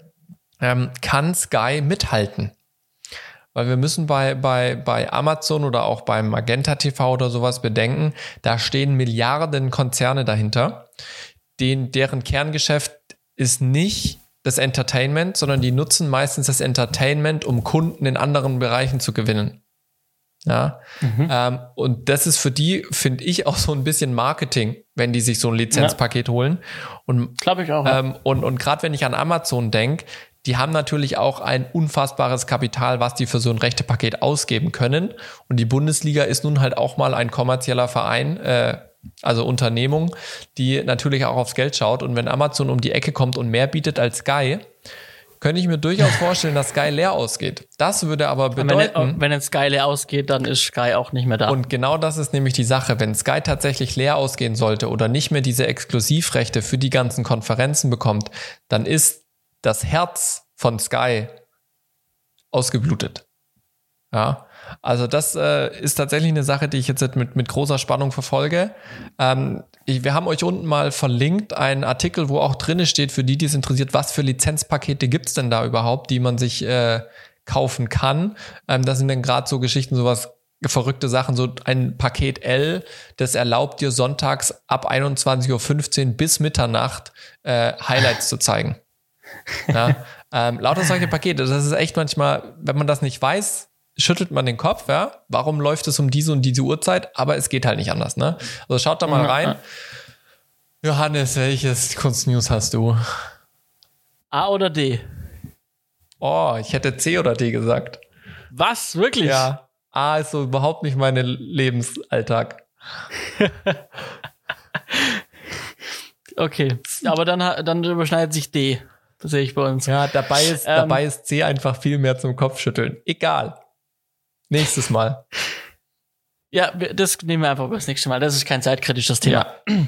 ähm, kann Sky mithalten? Weil wir müssen bei, bei, bei Amazon oder auch beim Magenta TV oder sowas bedenken, da stehen Milliarden Konzerne dahinter, den, deren Kerngeschäft ist nicht das Entertainment, sondern die nutzen meistens das Entertainment, um Kunden in anderen Bereichen zu gewinnen. Ja, mhm. ähm, und das ist für die, finde ich, auch so ein bisschen Marketing, wenn die sich so ein Lizenzpaket ja. holen. Und glaube ich auch. Ähm, und und gerade wenn ich an Amazon denke, die haben natürlich auch ein unfassbares Kapital, was die für so ein Rechtepaket ausgeben können. Und die Bundesliga ist nun halt auch mal ein kommerzieller Verein, äh, also Unternehmung, die natürlich auch aufs Geld schaut. Und wenn Amazon um die Ecke kommt und mehr bietet als Sky, könnte ich mir durchaus vorstellen, dass Sky leer ausgeht. Das würde aber bedeuten. Wenn, wenn jetzt Sky leer ausgeht, dann ist Sky auch nicht mehr da. Und genau das ist nämlich die Sache. Wenn Sky tatsächlich leer ausgehen sollte oder nicht mehr diese Exklusivrechte für die ganzen Konferenzen bekommt, dann ist das Herz von Sky ausgeblutet. Ja, also das äh, ist tatsächlich eine Sache, die ich jetzt mit, mit großer Spannung verfolge. Ähm, ich, wir haben euch unten mal verlinkt einen Artikel, wo auch drinne steht, für die, die es interessiert, was für Lizenzpakete gibt's denn da überhaupt, die man sich äh, kaufen kann. Ähm, das sind dann gerade so Geschichten, sowas verrückte Sachen, so ein Paket L, das erlaubt dir sonntags ab 21.15 Uhr bis Mitternacht äh, Highlights zu zeigen. Ja, ähm, lauter solche Pakete. Das ist echt manchmal, wenn man das nicht weiß, schüttelt man den Kopf, ja. Warum läuft es um diese und diese Uhrzeit? Aber es geht halt nicht anders, ne? Also schaut da mal rein. Johannes, welches Kunstnews hast du? A oder D? Oh, ich hätte C oder D gesagt. Was? Wirklich? Ja. A ist so überhaupt nicht mein Lebensalltag. okay, aber dann, dann überschneidet sich D. Das sehe ich bei uns. Ja, dabei ist, ähm, dabei ist C einfach viel mehr zum Kopfschütteln. Egal. Nächstes Mal. Ja, das nehmen wir einfach das nächste Mal. Das ist kein zeitkritisches Thema. Ja.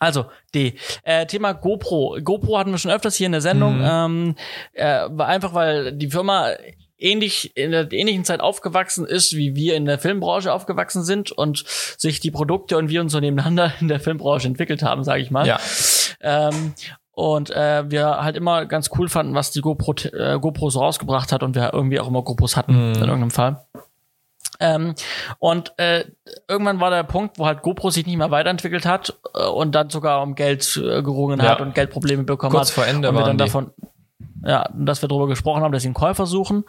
Also, D. Äh, Thema GoPro. GoPro hatten wir schon öfters hier in der Sendung. Mhm. Ähm, äh, einfach, weil die Firma ähnlich in der ähnlichen Zeit aufgewachsen ist, wie wir in der Filmbranche aufgewachsen sind und sich die Produkte und wir uns so nebeneinander in der Filmbranche entwickelt haben, sage ich mal. Ja. Ähm, und äh, wir halt immer ganz cool fanden, was die GoPro, äh, GoPro so rausgebracht hat und wir irgendwie auch immer GoPros hatten mm. in irgendeinem Fall. Ähm, und äh, irgendwann war der Punkt, wo halt GoPro sich nicht mehr weiterentwickelt hat äh, und dann sogar um Geld äh, gerungen ja. hat und Geldprobleme bekommen Kurz hat. vor Ende und wir dann davon, ja, dass wir darüber gesprochen haben, dass sie einen Käufer suchen.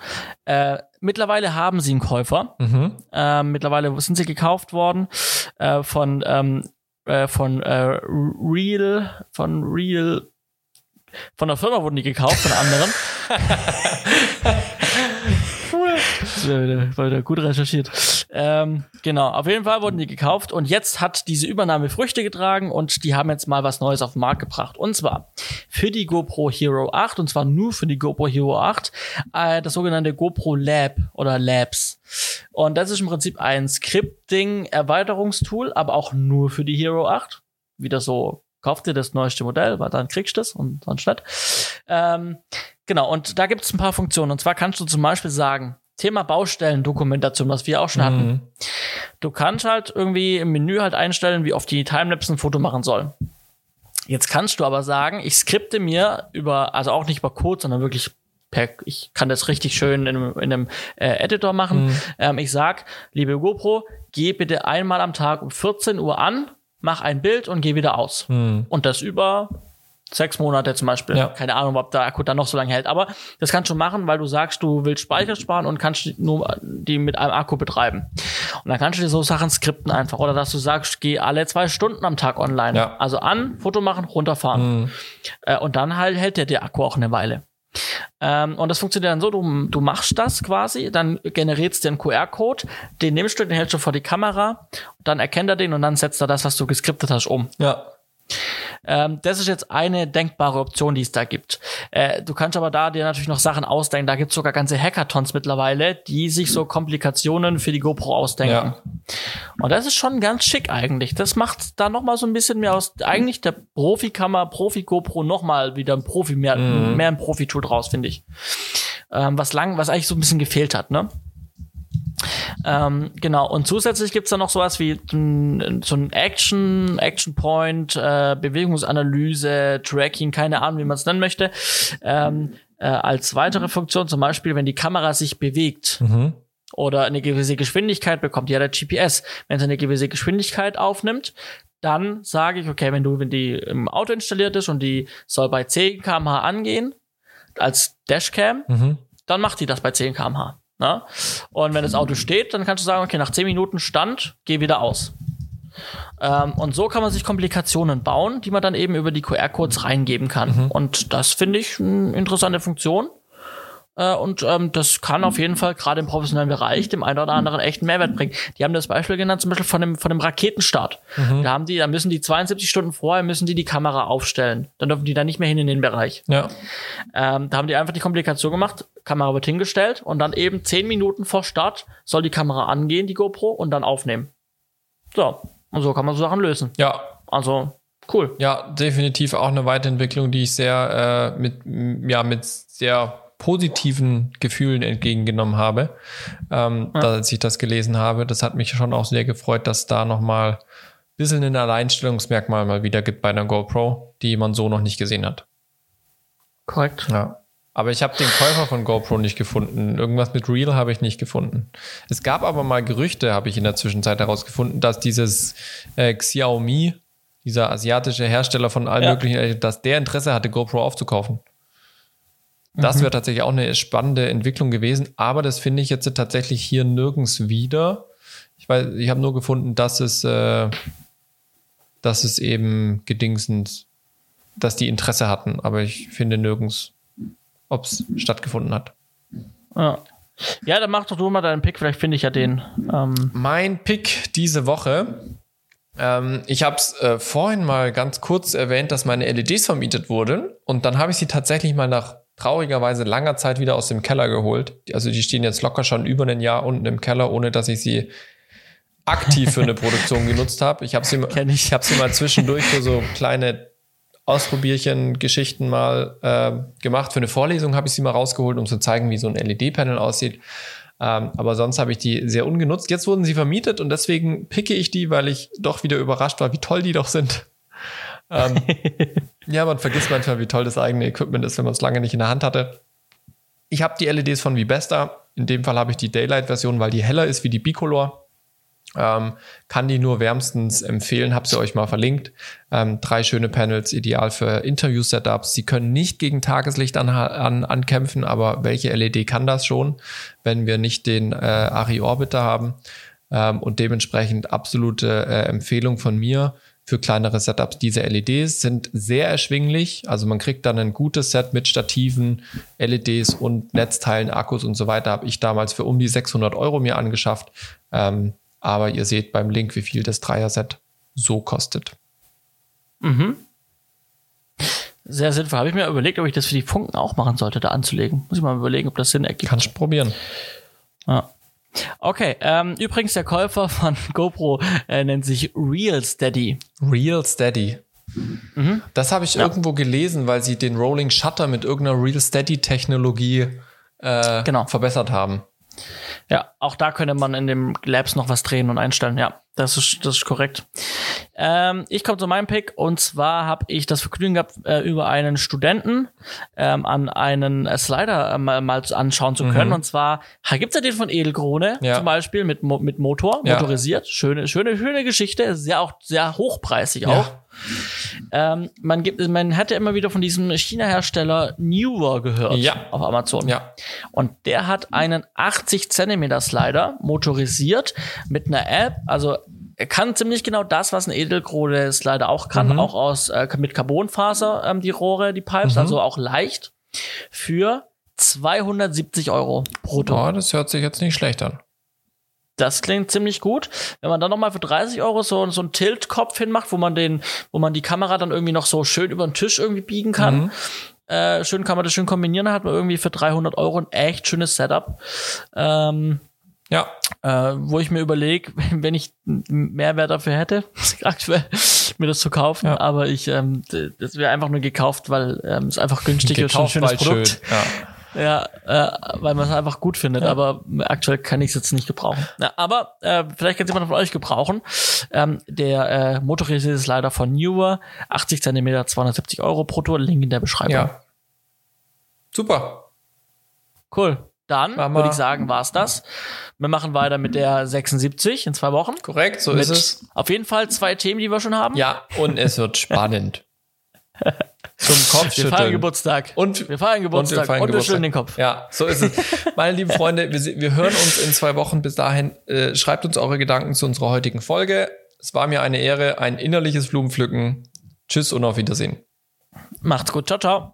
Äh, mittlerweile haben sie einen Käufer. Mhm. Äh, mittlerweile sind sie gekauft worden äh, von ähm, äh, von äh, Real, von Real von der Firma wurden die gekauft, von anderen. das war wieder, war wieder gut recherchiert. Ähm, genau, auf jeden Fall wurden die gekauft und jetzt hat diese Übernahme Früchte getragen und die haben jetzt mal was Neues auf den Markt gebracht. Und zwar für die GoPro Hero 8 und zwar nur für die GoPro Hero 8 äh, das sogenannte GoPro Lab oder Labs. Und das ist im Prinzip ein Scripting-Erweiterungstool, aber auch nur für die Hero 8. Wieder so kauf dir das neueste Modell, weil dann kriegst du es und sonst nicht. Ähm, genau, und da gibt es ein paar Funktionen. Und zwar kannst du zum Beispiel sagen, Thema Baustellendokumentation, was wir auch schon hatten. Mhm. Du kannst halt irgendwie im Menü halt einstellen, wie oft die Timelapse ein Foto machen soll. Jetzt kannst du aber sagen, ich skripte mir über, also auch nicht über Code, sondern wirklich per, ich kann das richtig schön in, in einem äh, Editor machen. Mhm. Ähm, ich sag, liebe GoPro, geh bitte einmal am Tag um 14 Uhr an mach ein Bild und geh wieder aus. Hm. Und das über sechs Monate zum Beispiel. Ja. Keine Ahnung, ob der Akku dann noch so lange hält. Aber das kannst du machen, weil du sagst, du willst Speicher sparen und kannst nur die mit einem Akku betreiben. Und dann kannst du dir so Sachen skripten einfach. Oder dass du sagst, geh alle zwei Stunden am Tag online. Ja. Also an, Foto machen, runterfahren. Mhm. Und dann halt hält der, der Akku auch eine Weile. Ähm, und das funktioniert dann so, du, du machst das quasi, dann generierst du den QR-Code, den nimmst du, den hältst du vor die Kamera, dann erkennt er den und dann setzt er das, was du geskriptet hast, um. Ja. Ähm, das ist jetzt eine denkbare Option, die es da gibt. Äh, du kannst aber da dir natürlich noch Sachen ausdenken. Da gibt es sogar ganze Hackathons mittlerweile, die sich so Komplikationen für die GoPro ausdenken. Ja. Und das ist schon ganz schick eigentlich. Das macht da noch mal so ein bisschen mehr aus eigentlich der Profikammer, Profi-GoPro noch mal wieder ein Profi, mehr, mhm. mehr ein Profi-Tool draus, finde ich. Ähm, was lang, was eigentlich so ein bisschen gefehlt hat, ne? Ähm, genau, und zusätzlich gibt's da noch sowas wie so ein Action, Action Point, äh, Bewegungsanalyse, Tracking, keine Ahnung, wie man es nennen möchte. Ähm, äh, als weitere Funktion, zum Beispiel, wenn die Kamera sich bewegt. Mhm. Oder eine gewisse Geschwindigkeit bekommt, ja der GPS. Wenn es eine gewisse Geschwindigkeit aufnimmt, dann sage ich, okay, wenn du, wenn die im Auto installiert ist und die soll bei 10 kmh angehen, als Dashcam, mhm. dann macht die das bei 10 kmh. Na? Und wenn das Auto steht, dann kannst du sagen, okay, nach 10 Minuten Stand, geh wieder aus. Ähm, und so kann man sich Komplikationen bauen, die man dann eben über die QR-Codes reingeben kann. Mhm. Und das finde ich eine interessante Funktion. Äh, und ähm, das kann auf jeden Fall gerade im professionellen Bereich dem einen oder anderen echten Mehrwert bringen. Die haben das Beispiel genannt, zum Beispiel von dem, von dem Raketenstart. Mhm. Da haben die, da müssen die 72 Stunden vorher müssen die die Kamera aufstellen. Dann dürfen die da nicht mehr hin in den Bereich. Ja. Ähm, da haben die einfach die Komplikation gemacht. Kamera wird hingestellt und dann eben 10 Minuten vor Start soll die Kamera angehen, die GoPro, und dann aufnehmen. So. Und so kann man so Sachen lösen. Ja. Also, cool. Ja, definitiv auch eine Weiterentwicklung, die ich sehr äh, mit, ja, mit sehr positiven Gefühlen entgegengenommen habe, ähm, ja. als ich das gelesen habe. Das hat mich schon auch sehr gefreut, dass da nochmal ein bisschen ein Alleinstellungsmerkmal mal wieder gibt bei einer GoPro, die man so noch nicht gesehen hat. Korrekt. Ja. Aber ich habe den Käufer von GoPro nicht gefunden. Irgendwas mit Real habe ich nicht gefunden. Es gab aber mal Gerüchte, habe ich in der Zwischenzeit herausgefunden, dass dieses äh, Xiaomi, dieser asiatische Hersteller von allen ja. möglichen, dass der Interesse hatte, GoPro aufzukaufen. Das mhm. wäre tatsächlich auch eine spannende Entwicklung gewesen, aber das finde ich jetzt tatsächlich hier nirgends wieder. Ich weiß, ich habe nur gefunden, dass es, äh, dass es eben gedingsend, dass die Interesse hatten, aber ich finde nirgends, ob es stattgefunden hat. Ja. Ja, dann mach doch du mal deinen Pick, vielleicht finde ich ja den. Ähm. Mein Pick diese Woche. Ähm, ich habe es äh, vorhin mal ganz kurz erwähnt, dass meine LEDs vermietet wurden und dann habe ich sie tatsächlich mal nach traurigerweise langer Zeit wieder aus dem Keller geholt. Also die stehen jetzt locker schon über ein Jahr unten im Keller, ohne dass ich sie aktiv für eine Produktion genutzt habe. Ich habe sie, ich. ich hab sie mal zwischendurch für so kleine Ausprobierchen, Geschichten mal äh, gemacht. Für eine Vorlesung habe ich sie mal rausgeholt, um zu zeigen, wie so ein LED-Panel aussieht. Ähm, aber sonst habe ich die sehr ungenutzt. Jetzt wurden sie vermietet und deswegen picke ich die, weil ich doch wieder überrascht war, wie toll die doch sind. Ähm, ja, man vergisst manchmal, wie toll das eigene Equipment ist, wenn man es lange nicht in der Hand hatte. Ich habe die LEDs von Vibesta. In dem Fall habe ich die Daylight-Version, weil die heller ist wie die Bicolor. Ähm, kann die nur wärmstens empfehlen, habe sie euch mal verlinkt. Ähm, drei schöne Panels, ideal für Interview-Setups. Sie können nicht gegen Tageslicht an, an, ankämpfen, aber welche LED kann das schon, wenn wir nicht den äh, Ari Orbiter haben? Ähm, und dementsprechend absolute äh, Empfehlung von mir für kleinere Setups. Diese LEDs sind sehr erschwinglich, also man kriegt dann ein gutes Set mit Stativen, LEDs und Netzteilen, Akkus und so weiter. Habe ich damals für um die 600 Euro mir angeschafft. Ähm, aber ihr seht beim Link, wie viel das Dreier-Set so kostet. Mhm. Sehr sinnvoll. Habe ich mir überlegt, ob ich das für die Funken auch machen sollte, da anzulegen. Muss ich mal überlegen, ob das Sinn ergibt. Kannst probieren. Ja. Okay, ähm, übrigens der Käufer von GoPro äh, nennt sich Real Steady. Real Steady. Mhm. Das habe ich ja. irgendwo gelesen, weil sie den Rolling Shutter mit irgendeiner Real Steady Technologie äh, genau. verbessert haben. Ja, auch da könnte man in dem Labs noch was drehen und einstellen. Ja, das ist, das ist korrekt. Ähm, ich komme zu meinem Pick und zwar habe ich das Vergnügen gehabt, äh, über einen Studenten ähm, an einen äh, Slider äh, mal, mal anschauen zu können. Mhm. Und zwar gibt's ja den von Edelkrone ja. zum Beispiel mit, mit Motor, ja. motorisiert. Schöne, schöne, schöne Geschichte. Sehr auch sehr hochpreisig ja. auch. Ähm, man gibt, man hätte immer wieder von diesem China-Hersteller Newer gehört ja. auf Amazon. Ja. Und der hat einen 80 Zentimeter Slider motorisiert mit einer App. Also er kann ziemlich genau das, was ein Edelkrone Slider auch kann, mhm. auch aus äh, mit Carbonfaser ähm, die Rohre, die Pipes, mhm. also auch leicht für 270 Euro brutto. Boah, das hört sich jetzt nicht schlecht an. Das klingt ziemlich gut. Wenn man dann nochmal für 30 Euro so, so einen Tilt-Kopf hinmacht, wo man den, wo man die Kamera dann irgendwie noch so schön über den Tisch irgendwie biegen kann. Mhm. Äh, schön kann man das schön kombinieren, hat man irgendwie für 300 Euro ein echt schönes Setup. Ähm, Ja, äh, wo ich mir überlege, wenn ich einen Mehrwert dafür hätte, aktuell mir das zu kaufen, Ja. aber ich, ähm, das wäre einfach nur gekauft, weil ähm, es einfach günstig ist, schon ein schönes Produkt. schön. Ja. Ja, äh, weil man es einfach gut findet, Ja. aber aktuell kann ich es jetzt nicht gebrauchen. Ja, aber äh, vielleicht kann es jemand von euch gebrauchen. Ähm, der äh, motorisierte Slider von Newer, 80 cm, 270 Euro brutto, Link in der Beschreibung. ja. Super. Cool. Dann würde ich sagen, war's das. Wir machen weiter mit der 76 in zwei Wochen. Korrekt, so mit ist es. Auf jeden Fall zwei Themen, die wir schon haben. Ja, und es wird spannend. Zum Wir feiern Kopfschütteln. Geburtstag. Und wir feiern Geburtstag und wir, feiern schütteln den Kopf. Ja, so ist es. Meine lieben Freunde, wir, wir hören uns in zwei Wochen. Bis dahin, äh, schreibt uns eure Gedanken zu unserer heutigen Folge. Es war mir eine Ehre, ein innerliches Blumenpflücken. Tschüss und auf Wiedersehen. Macht's gut. Ciao, ciao.